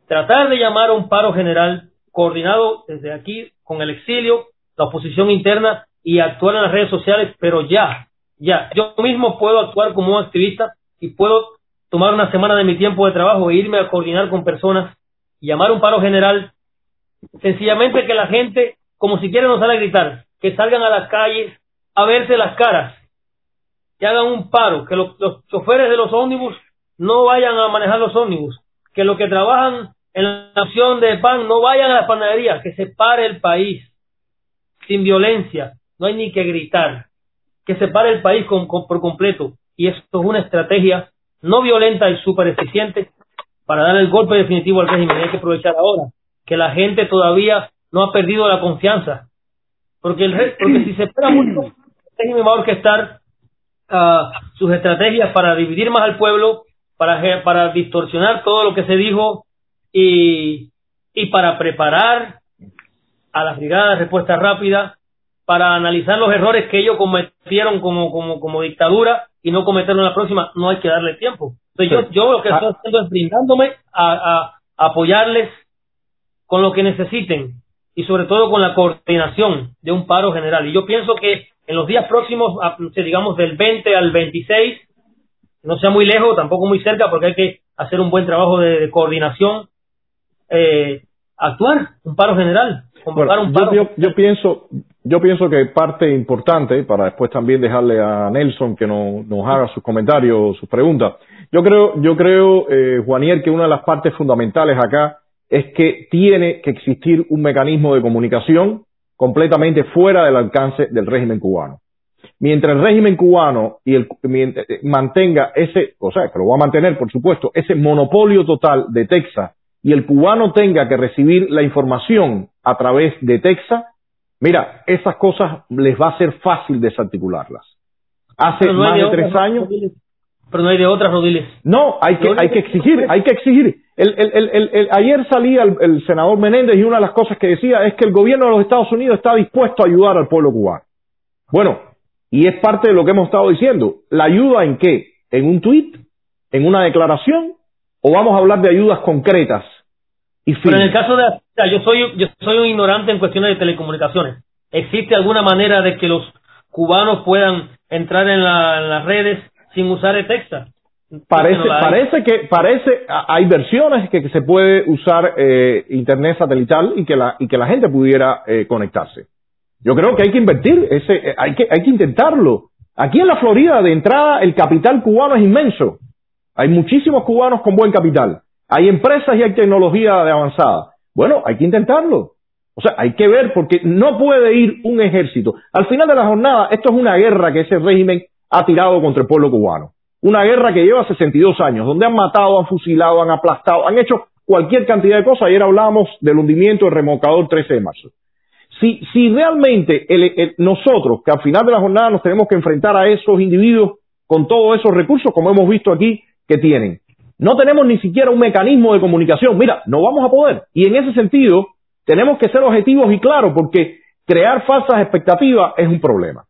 S8: tratar de llamar a un paro general coordinado desde aquí con el exilio, la oposición interna y actuar en las redes sociales, pero ya, ya. Yo mismo puedo actuar como un activista y puedo tomar una semana de mi tiempo de trabajo e irme a coordinar con personas y llamar a un paro general. Sencillamente que la gente, como si quieren, no sale a gritar, que salgan a las calles a verse las caras, que hagan un paro, que los, los choferes de los ómnibus no vayan a manejar los ómnibus, que los que trabajan en la acción de pan no vayan a la panadería, que se pare el país sin violencia, no hay ni que gritar, que se pare el país con- por completo. Y esto es una estrategia no violenta y súper eficiente para dar el golpe definitivo al régimen. Hay que aprovechar ahora. Que la gente todavía no ha perdido la confianza. Porque, el, porque si se espera mucho, el régimen va a orquestar uh, sus estrategias para dividir más al pueblo, para, para distorsionar todo lo que se dijo y, y para preparar a las brigadas de respuesta rápida para analizar los errores que ellos cometieron como, como, como dictadura y no cometerlo en la próxima, no hay que darle tiempo. Entonces yo, yo lo que estoy haciendo es brindándome a, a, apoyarles con lo que necesiten y sobre todo con la coordinación de un paro general. Y yo pienso que en los días próximos, digamos del 20 al 26, no sea muy lejos, tampoco muy cerca, porque hay que hacer un buen trabajo de, coordinación, eh, actuar, un paro general, convocar un paro.
S1: Yo, yo, pienso, yo pienso que parte importante, para después también dejarle a Nelson que no, nos haga sus comentarios, sus preguntas. Yo creo, yo creo, eh, Juanier, que una de las partes fundamentales acá es que tiene que existir un mecanismo de comunicación completamente fuera del alcance del régimen cubano. Mientras el régimen cubano y el, eh, mantenga ese, o sea, que lo va a mantener, por supuesto, ese monopolio total de Texas y el cubano tenga que recibir la información a través de Texas, Mira, esas cosas les va a ser fácil desarticularlas. Hace más de, tres años.
S8: Pero no hay de otras, Rodiles.
S1: No, hay que, hay que exigir, hay que exigir. El, ayer salía el, senador Menéndez y una de las cosas que decía es que el gobierno de los Estados Unidos está dispuesto a ayudar al pueblo cubano. Bueno, y es parte de lo que hemos estado diciendo. ¿La ayuda en qué? ¿En un tuit? ¿En una declaración? ¿O vamos a hablar de ayudas concretas? Y
S8: Pero en el caso de yo soy yo soy un ignorante en cuestiones de telecomunicaciones. ¿Existe alguna manera de que los cubanos puedan entrar en, las redes sin usar el Texas?
S1: Parece, parece que parece hay versiones que, se puede usar eh, internet satelital y que la y que la gente pudiera eh, conectarse. Yo creo que hay que invertir, ese, eh, hay que hay que intentarlo. Aquí en la Florida de entrada el capital cubano es inmenso. Hay muchísimos cubanos con buen capital. Hay empresas y hay tecnología de avanzada. Bueno, hay que intentarlo. O sea, hay que ver porque no puede ir un ejército. Al final de la jornada, esto es una guerra que ese régimen ha tirado contra el pueblo cubano. Una guerra que lleva 62 años, donde han matado, han fusilado, han aplastado, han hecho cualquier cantidad de cosas. Ayer hablábamos del hundimiento del remolcador 13 de marzo. Si, si realmente nosotros, que al final de la jornada nos tenemos que enfrentar a esos individuos con todos esos recursos, como hemos visto aquí, que tienen, no tenemos ni siquiera un mecanismo de comunicación. Mira, no vamos a poder. Y en ese sentido, tenemos que ser objetivos y claros porque crear falsas expectativas es un problema.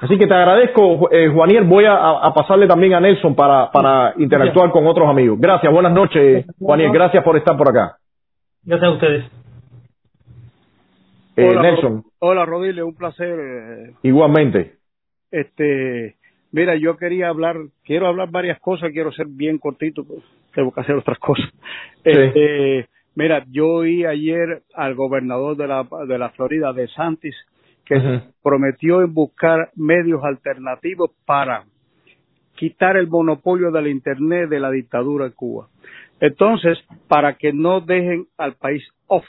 S1: Así que te agradezco, eh, Juanier. Voy a, pasarle también a Nelson para, para interactuar con otros amigos. Gracias, buenas noches, Juanier. Gracias por estar por acá.
S8: Gracias a ustedes.
S1: Eh, Nelson.
S9: Hola, Rodile, un placer. Eh.
S1: Igualmente.
S9: Este, Mira, yo quería hablar, quiero hablar varias cosas, quiero ser bien cortito, pues tengo que hacer otras cosas. Este, mira, yo oí ayer al gobernador de la, de la Florida, de Santis, que prometió en buscar medios alternativos para quitar el monopolio del Internet de la dictadura en Cuba. Entonces, para que no dejen al país off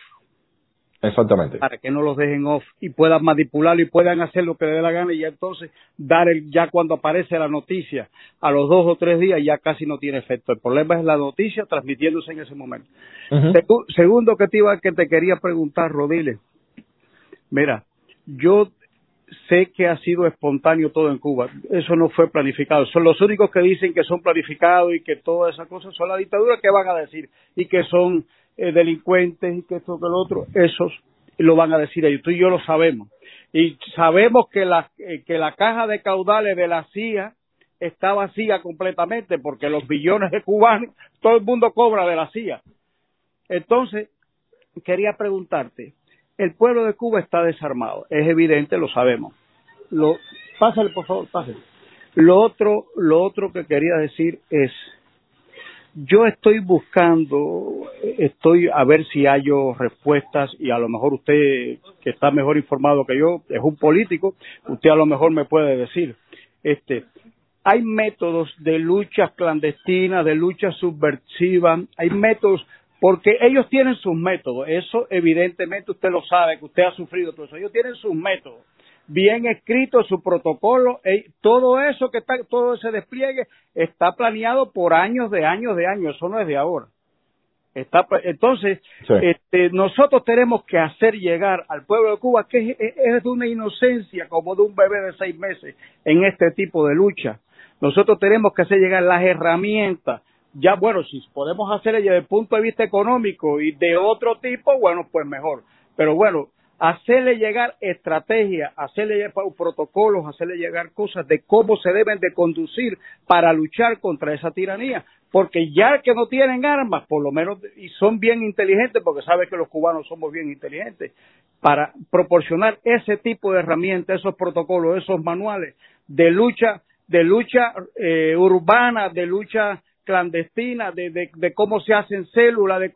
S1: Exactamente.
S9: Para que no los dejen off y puedan manipularlo y puedan hacer lo que les dé la gana y ya entonces dar el, ya cuando aparece la noticia a los dos o tres días ya casi no tiene efecto. El problema es la noticia transmitiéndose en ese momento. segundo que te iba, que te quería preguntar, Rodile. Mira, yo sé que ha sido espontáneo todo en Cuba. Eso no fue planificado. Son los únicos que dicen que son planificados y que todas esas cosas son la dictadura que van a decir y que son eh, delincuentes y que esto que lo otro, esos lo van a decir ellos. Tú y yo lo sabemos. Y sabemos que la, eh, que la caja de caudales de la CIA está vacía completamente porque los billones de cubanos, todo el mundo cobra de la CIA. Entonces, quería preguntarte, el pueblo de Cuba está desarmado, es evidente, lo sabemos. Lo, pásale, por favor, pásale. Lo otro, lo otro que quería decir es, yo estoy buscando, estoy a ver si hallo respuestas y a lo mejor usted, que está mejor informado que yo, es un político, usted a lo mejor me puede decir, este, hay métodos de luchas clandestinas, de lucha subversiva, hay métodos, porque ellos tienen sus métodos, eso evidentemente usted lo sabe, que usted ha sufrido todo eso, ellos tienen sus métodos bien escrito su protocolo, todo eso que está, todo ese despliegue está planeado por años de años de años, eso no es de ahora. Está, entonces,
S1: Sí.
S9: este, nosotros tenemos que hacer llegar al pueblo de Cuba, que es, es de una inocencia como de un bebé de seis meses en este tipo de lucha. Nosotros tenemos que hacer llegar las herramientas. Ya, bueno, si podemos hacer desde el punto de vista económico y de otro tipo, bueno, pues mejor. Pero bueno, hacerle llegar estrategias, hacerle llegar protocolos, hacerle llegar cosas de cómo se deben de conducir para luchar contra esa tiranía. Porque ya que no tienen armas, por lo menos, y son bien inteligentes, porque sabe que los cubanos somos bien inteligentes, para proporcionar ese tipo de herramientas, esos protocolos, esos manuales de lucha, de lucha eh, urbana, de lucha clandestina, de, de, de cómo se hacen células, de,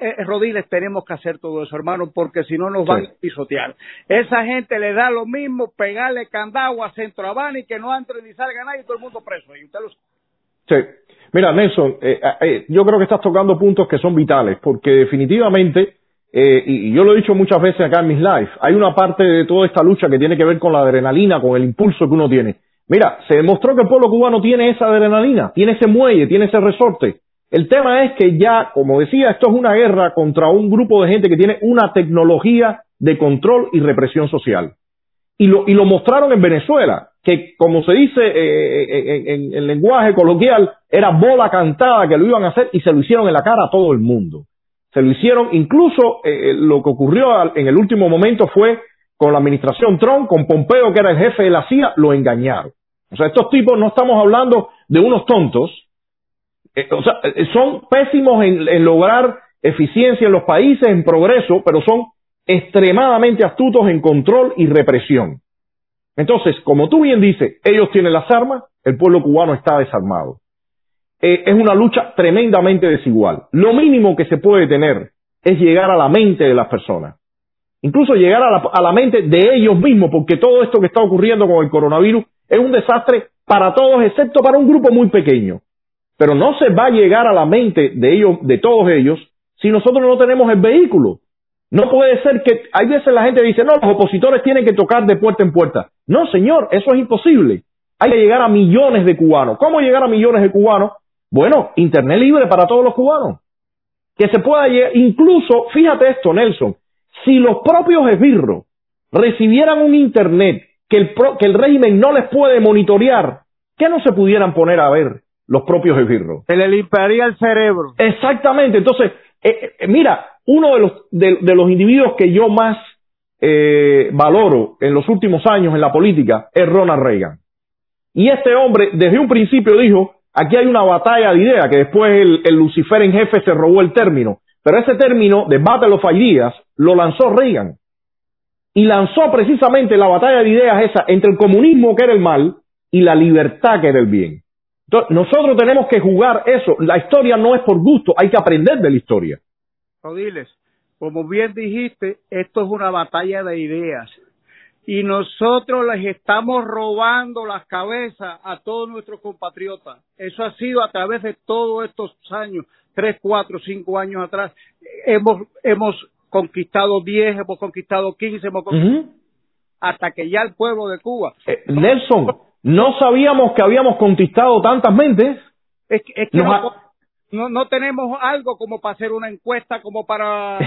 S9: eh, Rodiles, tenemos que hacer todo eso, hermano, porque si no nos van
S1: Sí.
S9: a pisotear. Esa gente le da lo mismo pegarle candado a Centro Habana y que no entre ni salga nadie y todo el mundo preso. Y usted lo
S1: Sí. Mira, Nelson, eh, eh, yo creo que estás tocando puntos que son vitales, porque definitivamente, eh, y, y yo lo he dicho muchas veces acá en mis lives, hay una parte de toda esta lucha que tiene que ver con la adrenalina, con el impulso que uno tiene. Mira, se demostró que el pueblo cubano tiene esa adrenalina, tiene ese muelle, tiene ese resorte. El tema es que ya, como decía, esto es una guerra contra un grupo de gente que tiene una tecnología de control y represión social y lo, y lo mostraron en Venezuela, que como se dice eh, en, en- en lenguaje coloquial, era bola cantada que lo iban a hacer y se lo hicieron en la cara a todo el mundo. Se lo hicieron, incluso eh, lo que ocurrió en el último momento fue con la administración Trump, con Pompeo, que era el jefe de la CIA, lo engañaron. O sea, estos tipos no estamos hablando de unos tontos, eh, o sea, eh, son pésimos en, lograr eficiencia en los países, en progreso, pero son extremadamente astutos en control y represión. Entonces, como tú bien dices, ellos tienen las armas, el pueblo cubano está desarmado. Eh, es una lucha tremendamente desigual. Lo mínimo que se puede tener es llegar a la mente de las personas. Incluso llegar a la, mente de ellos mismos, porque todo esto que está ocurriendo con el coronavirus es un desastre para todos, excepto para un grupo muy pequeño. Pero no se va a llegar a la mente de ellos, de todos ellos, si nosotros no tenemos el vehículo. No puede ser que, hay veces la gente dice, no, los opositores tienen que tocar de puerta en puerta. No, señor, eso es imposible. Hay que llegar a millones de cubanos. ¿Cómo llegar a millones de cubanos? Bueno, Internet libre para todos los cubanos. Que se pueda llegar, incluso, fíjate esto, Nelson, si los propios esbirros recibieran un Internet que el, pro- que el régimen no les puede monitorear, ¿qué no se pudieran poner a ver los propios esbirros?
S9: Se le limpiaría el cerebro.
S1: Exactamente. Entonces, eh, eh, mira, uno de los, de, de los individuos que yo más eh, valoro en los últimos años en la política es Ronald Reagan. Y este hombre, desde un principio dijo, aquí hay una batalla de ideas, que después el, el Lucifer en jefe se robó el término. Pero ese término de Battle of Ideas lo lanzó Reagan. Y lanzó precisamente la batalla de ideas esa entre el comunismo, que era el mal, y la libertad, que era el bien. Entonces, nosotros tenemos que jugar eso. La historia no es por gusto, hay que aprender de la historia.
S9: Rodiles, como bien dijiste, esto es una batalla de ideas. Y nosotros les estamos robando las cabezas a todos nuestros compatriotas. Eso ha sido a través de todos estos años, tres, cuatro, cinco años atrás. Hemos, hemos conquistado diez, hemos conquistado quince, hemos conquistado, hasta que ya el pueblo de Cuba.
S1: Eh, Nelson, no sabíamos que habíamos conquistado tantas mentes.
S9: Es que, es que
S1: Nos
S9: no, no, no tenemos algo como para hacer una encuesta, como para...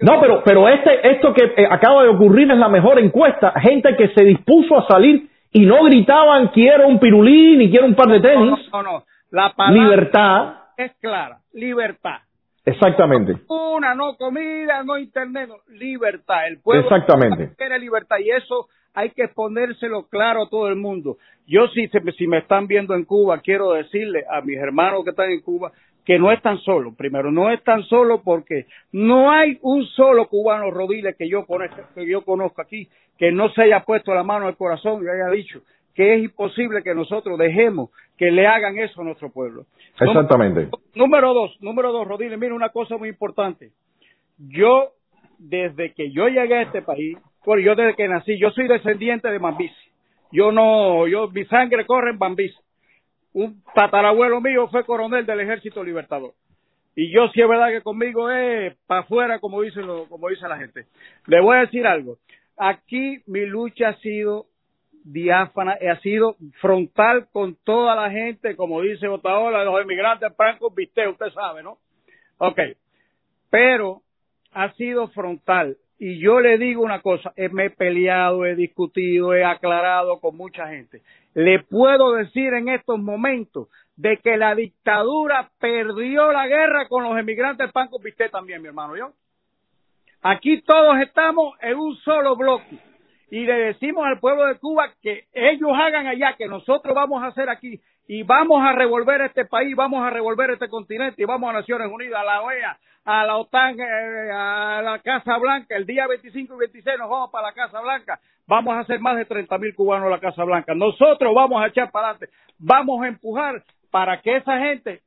S1: No, pero, pero este, esto que eh, acaba de ocurrir es la mejor encuesta. Gente que se dispuso a salir y no gritaban quiero un pirulí ni quiero un par de
S9: No,
S1: tenis.
S9: no, no. La palabra
S1: Libertad.
S9: es clara. Libertad.
S1: Exactamente.
S9: Una, no comida, no internet, no, libertad. El pueblo
S1: Exactamente.
S9: quiere libertad y eso hay que ponérselo claro a todo el mundo. Yo si, se- si me están viendo en Cuba, quiero decirle a mis hermanos que están en Cuba que no están solos. Primero, no están solos porque no hay un solo cubano Rodiles que yo conozca, que yo conozco aquí que no se haya puesto la mano al corazón y haya dicho que es imposible que nosotros dejemos que le hagan eso a nuestro pueblo.
S1: Exactamente.
S9: Número dos, número dos, Rodiles, mira una cosa muy importante. Yo, desde que yo llegué a este país, bueno, yo desde que nací, yo soy descendiente de Bambisi. Yo no, yo, mi sangre corre en Bambisi. Un tatarabuelo mío fue coronel del Ejército Libertador. Y yo sí es verdad que conmigo es para afuera, como dice, lo, como dice la gente. Le voy a decir algo. Aquí mi lucha ha sido diáfana, ha sido frontal con toda la gente, como dice Otaola, los inmigrantes francos, viste, usted sabe, ¿no? Ok, pero ha sido frontal. Y yo le digo una cosa, eh, me he peleado, he discutido, he aclarado con mucha gente. Le puedo decir en estos momentos de que la dictadura perdió la guerra con los emigrantes pan con usted también, mi hermano, yo. Aquí todos estamos en un solo bloque y le decimos al pueblo de Cuba que ellos hagan allá, que nosotros vamos a hacer aquí y vamos a revolver este país, vamos a revolver este continente y vamos a Naciones Unidas, a la OEA, a la OTAN, eh, a la Casa Blanca. El día 25 y 26 nos vamos para la Casa Blanca. Vamos a hacer más de 30 mil cubanos a la Casa Blanca. Nosotros vamos a echar para adelante. Vamos a empujar para que esa gente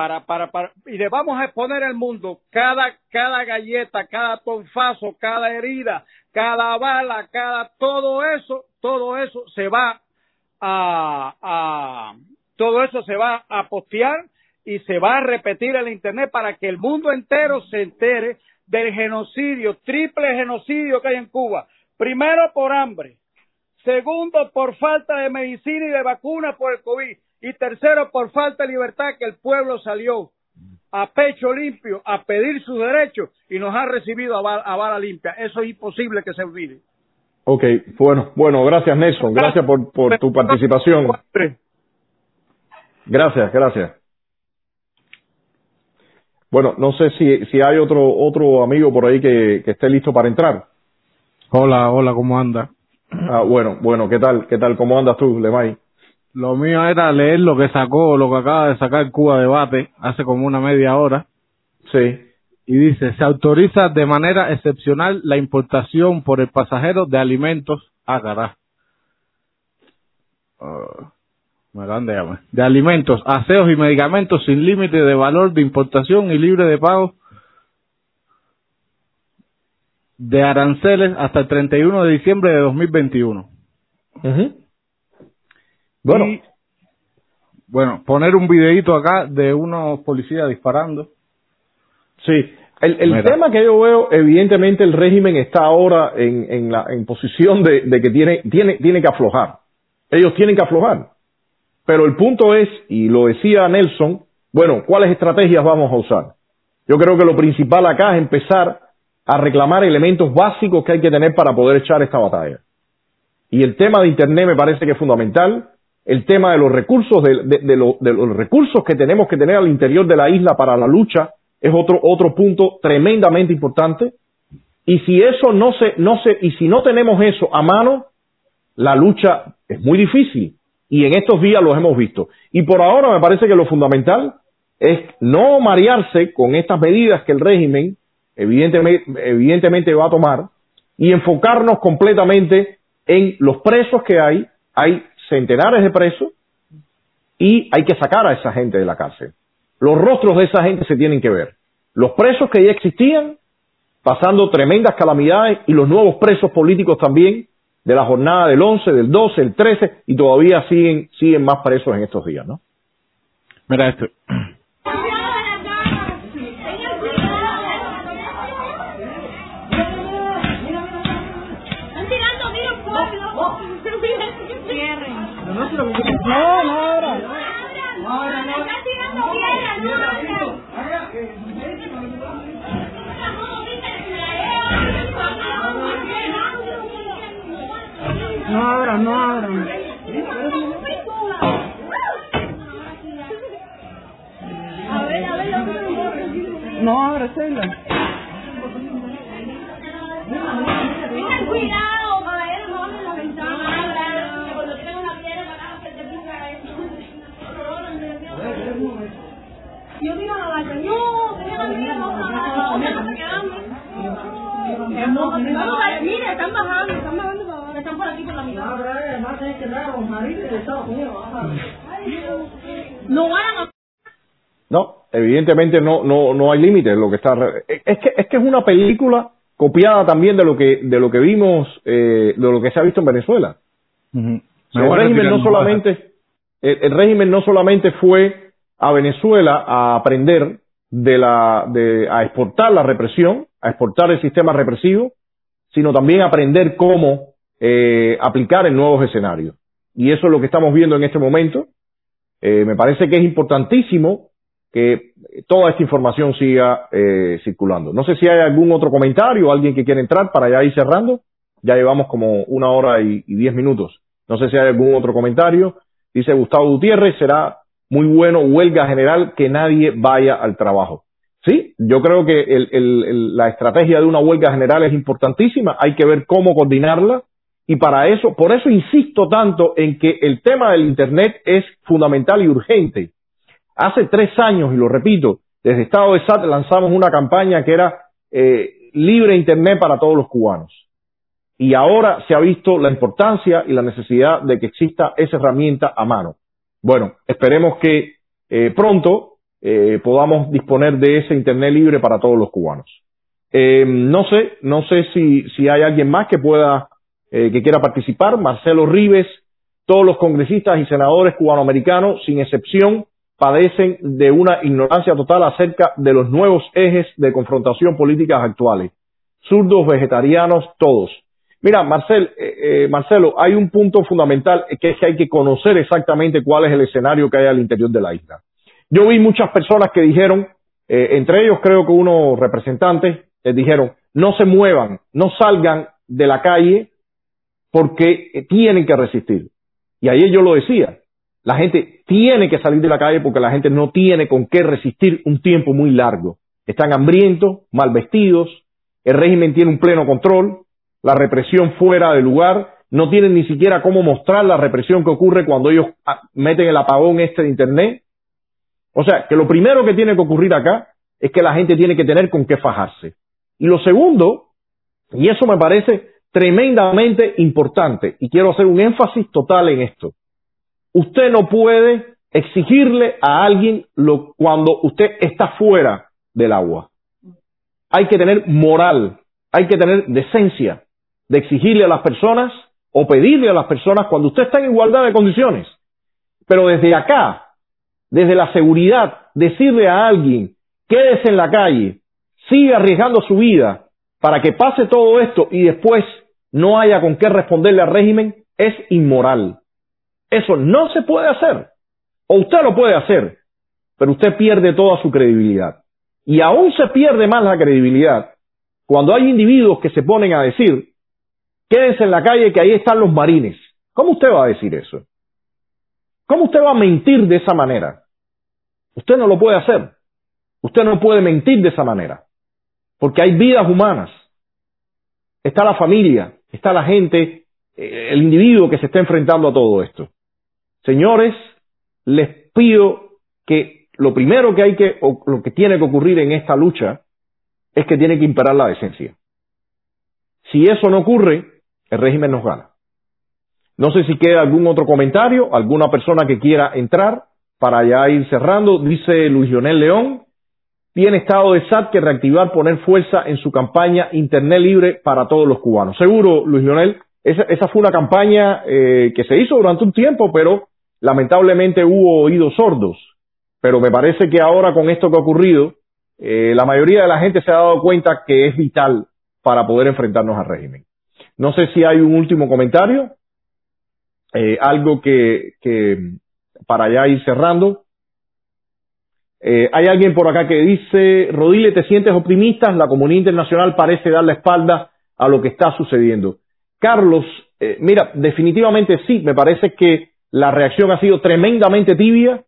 S9: para, para, para, y le vamos a exponer al mundo cada, cada galleta, cada tonfazo, cada herida, cada bala, cada, todo eso, todo eso se va a, todo eso se va a postear y se va a repetir en internet para que el mundo entero se entere del genocidio, triple genocidio que hay en Cuba. Primero por hambre, segundo por falta de medicina y de vacunas por el COVID y tercero por falta de libertad que el pueblo salió a pecho limpio a pedir sus derechos y nos ha recibido a bala, limpia. Eso es imposible que se olvide.
S1: Ok, bueno, bueno, gracias Nelson, gracias por, por tu participación. Gracias, gracias. Bueno, no sé si, si hay otro otro amigo por ahí que, que esté listo para entrar.
S10: Hola, hola, ¿cómo anda?
S1: Ah, bueno, bueno, ¿qué tal? ¿Qué tal? ¿Cómo andas tú, Lemay?
S10: Lo mío era leer lo que sacó, lo que acaba de sacar Cuba Debate hace como una media hora.
S1: Sí.
S10: Y dice, se autoriza de manera excepcional la importación por el pasajero de alimentos. Ah, carajo. Ah, me acaban de llamar. De alimentos, aseos y medicamentos sin límite de valor de importación y libre de pago de aranceles hasta el 31 de diciembre de 2021. Uh bueno. bueno, poner un videito acá de unos policías disparando.
S1: Sí, el, el tema que yo veo, evidentemente el régimen está ahora en, en, la, en posición de, de que tiene, tiene, tiene que aflojar. Ellos tienen que aflojar. Pero el punto es, y lo decía Nelson, bueno, ¿cuáles estrategias vamos a usar? Yo creo que lo principal acá es empezar a reclamar elementos básicos que hay que tener para poder echar esta batalla. Y el tema de Internet me parece que es fundamental el tema de los recursos, de, los recursos que tenemos que tener al interior de la isla para la lucha es otro, otro punto tremendamente importante. Y si eso no se, no se, y si no tenemos eso a mano, la lucha es muy difícil. Y en estos días los hemos visto. Y por ahora me parece que lo fundamental es no marearse con estas medidas que el régimen evidentemente, evidentemente va a tomar y enfocarnos completamente en los presos que hay. Hay centenares de presos y hay que sacar a esa gente de la cárcel. Los rostros de esa gente se tienen que ver. Los presos que ya existían, pasando tremendas calamidades, y los nuevos presos políticos también, de la jornada del 11, del 12, el 13, y todavía siguen, siguen más presos en estos días, ¿no?
S10: Mira esto.
S3: No, no ahora. No ahora, no. Está tirando piedra, no No ahora, no ahora. A ver, a ver, No ahora, cuidado, caballero, no abren la ventana. Yo no, tenía la mira, no, no, no, Mira, están bajando, están bajando para abajo, están por aquí por la mitad. Que a Unidos. No van a
S1: no, evidentemente no, no, no hay límites. Lo que está es que es que es una película copiada también de lo que de lo que vimos eh, de lo que se ha visto en Venezuela. el régimen no solamente el, régimen no solamente fue a Venezuela a aprender de la, de, a exportar la represión, a exportar el sistema represivo, sino también aprender cómo eh, aplicar en nuevos escenarios. Y eso es lo que estamos viendo en este momento. Eh, me parece que es importantísimo que toda esta información siga eh, circulando. No sé si hay algún otro comentario, alguien que quiera entrar para ya ir cerrando. Ya llevamos como una hora y, y diez minutos. No sé si hay algún otro comentario. Dice Gustavo Gutiérrez, será muy bueno huelga general que nadie vaya al trabajo. Sí, yo creo que el, el, la estrategia de una huelga general es importantísima. Hay que ver cómo coordinarla. Y para eso, por eso insisto tanto en que el tema del Internet es fundamental y urgente. Hace tres años, y lo repito, desde Estado de SAT lanzamos una campaña que era eh, libre Internet para todos los cubanos. Y ahora se ha visto la importancia y la necesidad de que exista esa herramienta a mano. Bueno, esperemos que eh, pronto eh, podamos disponer de ese Internet libre para todos los cubanos. Eh, no sé, no sé si, si hay alguien más que pueda, eh, que quiera participar. Marcelo Rives, todos los congresistas y senadores cubanoamericanos, sin excepción, padecen de una ignorancia total acerca de los nuevos ejes de confrontación políticas actuales. Zurdos, vegetarianos, todos. Mira, Marcel, eh, eh, Marcelo, hay un punto fundamental que es que hay que conocer exactamente cuál es el escenario que hay al interior de la isla. Yo vi muchas personas que dijeron, eh, entre ellos creo que unos representantes, les dijeron, no se muevan, no salgan de la calle porque eh, tienen que resistir. Y ayer yo lo decía, la gente tiene que salir de la calle porque la gente no tiene con qué resistir un tiempo muy largo. Están hambrientos, mal vestidos, el régimen tiene un pleno control, la represión fuera de lugar, no tienen ni siquiera cómo mostrar la represión que ocurre cuando ellos ah, meten el apagón este de Internet, o sea, que lo primero que tiene que ocurrir acá es que la gente tiene que tener con qué fajarse. Y lo segundo, y eso me parece tremendamente importante, y quiero hacer un énfasis total en esto. Usted no puede exigirle a alguien lo, cuando usted está fuera del agua. Hay que tener moral, hay que tener decencia de exigirle a las personas o pedirle a las personas cuando usted está en igualdad de condiciones. Pero desde acá, desde la seguridad, decirle a alguien, quédese en la calle, siga arriesgando su vida para que pase todo esto y después no haya con qué responderle al régimen, es inmoral. Eso no se puede hacer. O usted lo puede hacer, pero usted pierde toda su credibilidad. Y aún se pierde más la credibilidad cuando hay individuos que se ponen a decir, quédense en la calle que ahí están los marines. ¿Cómo usted va a decir eso? ¿Cómo usted va a mentir de esa manera? Usted no lo puede hacer. Usted no puede mentir de esa manera. Porque hay vidas humanas. Está la familia, está la gente, eh, el individuo que se está enfrentando a todo esto. Señores, les pido que lo primero que hay que, o lo que tiene que ocurrir en esta lucha es que tiene que imperar la decencia. Si eso no ocurre, el régimen nos gana. No sé si queda algún otro comentario, alguna persona que quiera entrar para ya ir cerrando. Dice Luis Lionel León, tiene Estado de SAT que reactivar, poner fuerza en su campaña Internet libre para todos los cubanos. Seguro, Luis Lionel, esa, fue una campaña eh, que se hizo durante un tiempo, pero lamentablemente hubo oídos sordos. Pero me parece que ahora con esto que ha ocurrido, eh, la mayoría de la gente se ha dado cuenta que es vital para poder enfrentarnos al régimen. No sé si hay un último comentario eh, algo que, para ya ir cerrando. Eh, hay alguien por acá que dice, Rodile, ¿te sientes optimista? La comunidad internacional parece dar la espalda a lo que está sucediendo. Carlos, eh, mira, definitivamente sí, me parece que la reacción ha sido tremendamente tibia,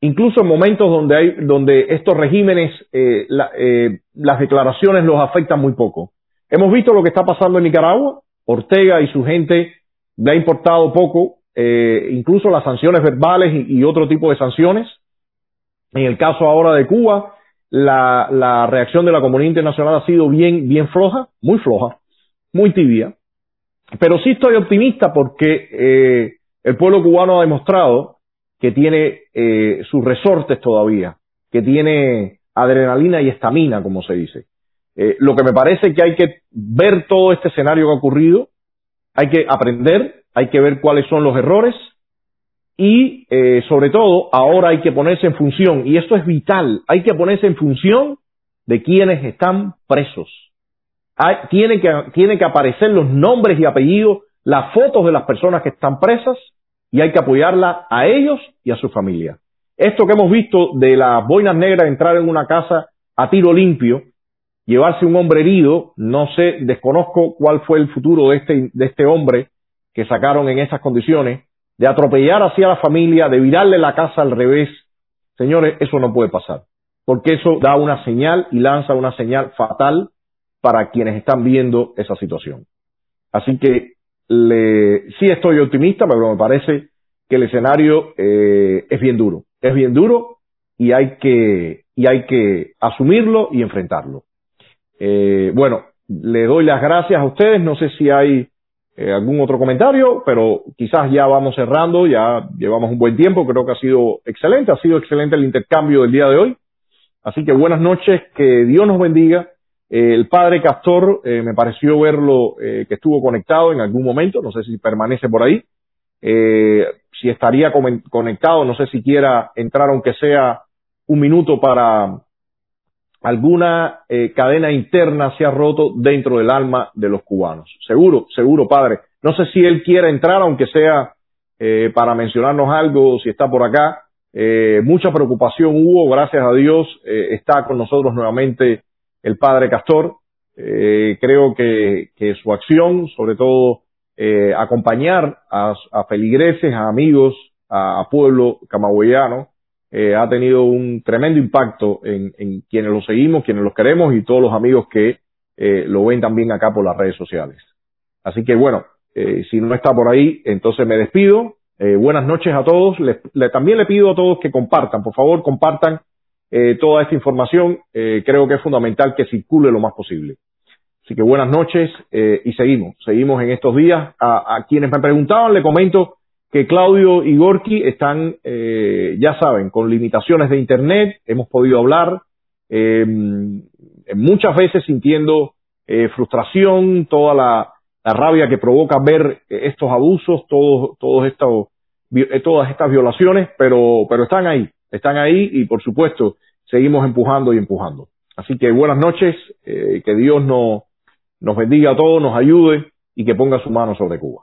S1: incluso en momentos donde hay, donde estos regímenes, la, las declaraciones los afectan muy poco. Hemos visto lo que está pasando en Nicaragua, Ortega y su gente le ha importado poco, eh, incluso las sanciones verbales y, otro tipo de sanciones. En el caso ahora de Cuba, la, la reacción de la comunidad internacional ha sido bien, bien floja, muy floja, muy tibia. Pero sí estoy optimista porque eh, el pueblo cubano ha demostrado que tiene eh, sus resortes todavía, que tiene adrenalina y estamina, como se dice. Eh, lo que me parece que hay que ver todo este escenario que ha ocurrido, hay que aprender, hay que ver cuáles son los errores y eh, sobre todo ahora hay que ponerse en función, y esto es vital, hay que ponerse en función de quienes están presos. Hay, tiene, que, tiene que aparecer los nombres y apellidos, las fotos de las personas que están presas y hay que apoyarla a ellos y a su familia. Esto que hemos visto de las boinas negras entrar en una casa a tiro limpio, llevarse un hombre herido, no sé, desconozco cuál fue el futuro de este, de este hombre que sacaron en esas condiciones, de atropellar hacia la familia, de virarle la casa al revés. Señores, eso no puede pasar, porque eso da una señal y lanza una señal fatal para quienes están viendo esa situación. Así que le, sí estoy optimista, pero me parece que el escenario eh, es bien duro. Es bien duro y hay que, y hay que asumirlo y enfrentarlo. Eh, bueno, le doy las gracias a ustedes. No sé si hay eh, algún otro comentario, pero quizás ya vamos cerrando. Ya llevamos un buen tiempo. Creo que ha sido excelente. Ha sido excelente el intercambio del día de hoy. Así que buenas noches. Que Dios nos bendiga. Eh, el padre Castor, eh, me pareció verlo que estuvo conectado en algún momento, no sé si permanece por ahí, si estaría conectado, no sé si quiera entrar aunque sea un minuto para alguna cadena interna se ha roto dentro del alma de los cubanos. Seguro, seguro, padre. No sé si él quiera entrar, aunque sea para mencionarnos algo, si está por acá. mucha preocupación hubo, gracias a Dios, está con nosotros nuevamente el padre Castor. Eh, creo que, su acción, sobre todo eh, acompañar a, feligreses, a amigos, a, pueblo camagüeyano, eh, ha tenido un tremendo impacto en, quienes lo seguimos, quienes los queremos y todos los amigos que lo ven también acá por las redes sociales. Así que bueno, si no está por ahí, entonces me despido. buenas noches a todos. también le pido a todos que compartan, por favor, compartan eh, toda esta información, eh, creo que es fundamental que circule lo más posible. Así que buenas noches eh, y seguimos, seguimos en estos días. A, quienes me preguntaban, le comento que Claudio y Gorky están, ya saben, con limitaciones de Internet, hemos podido hablar, muchas veces sintiendo frustración, toda la, rabia que provoca ver estos abusos, todos, todos estos, todas estas violaciones, pero, pero están ahí, están ahí y por supuesto seguimos empujando y empujando. Así que buenas noches, eh, que Dios nos, nos bendiga a todos, nos ayude y que ponga su mano sobre Cuba.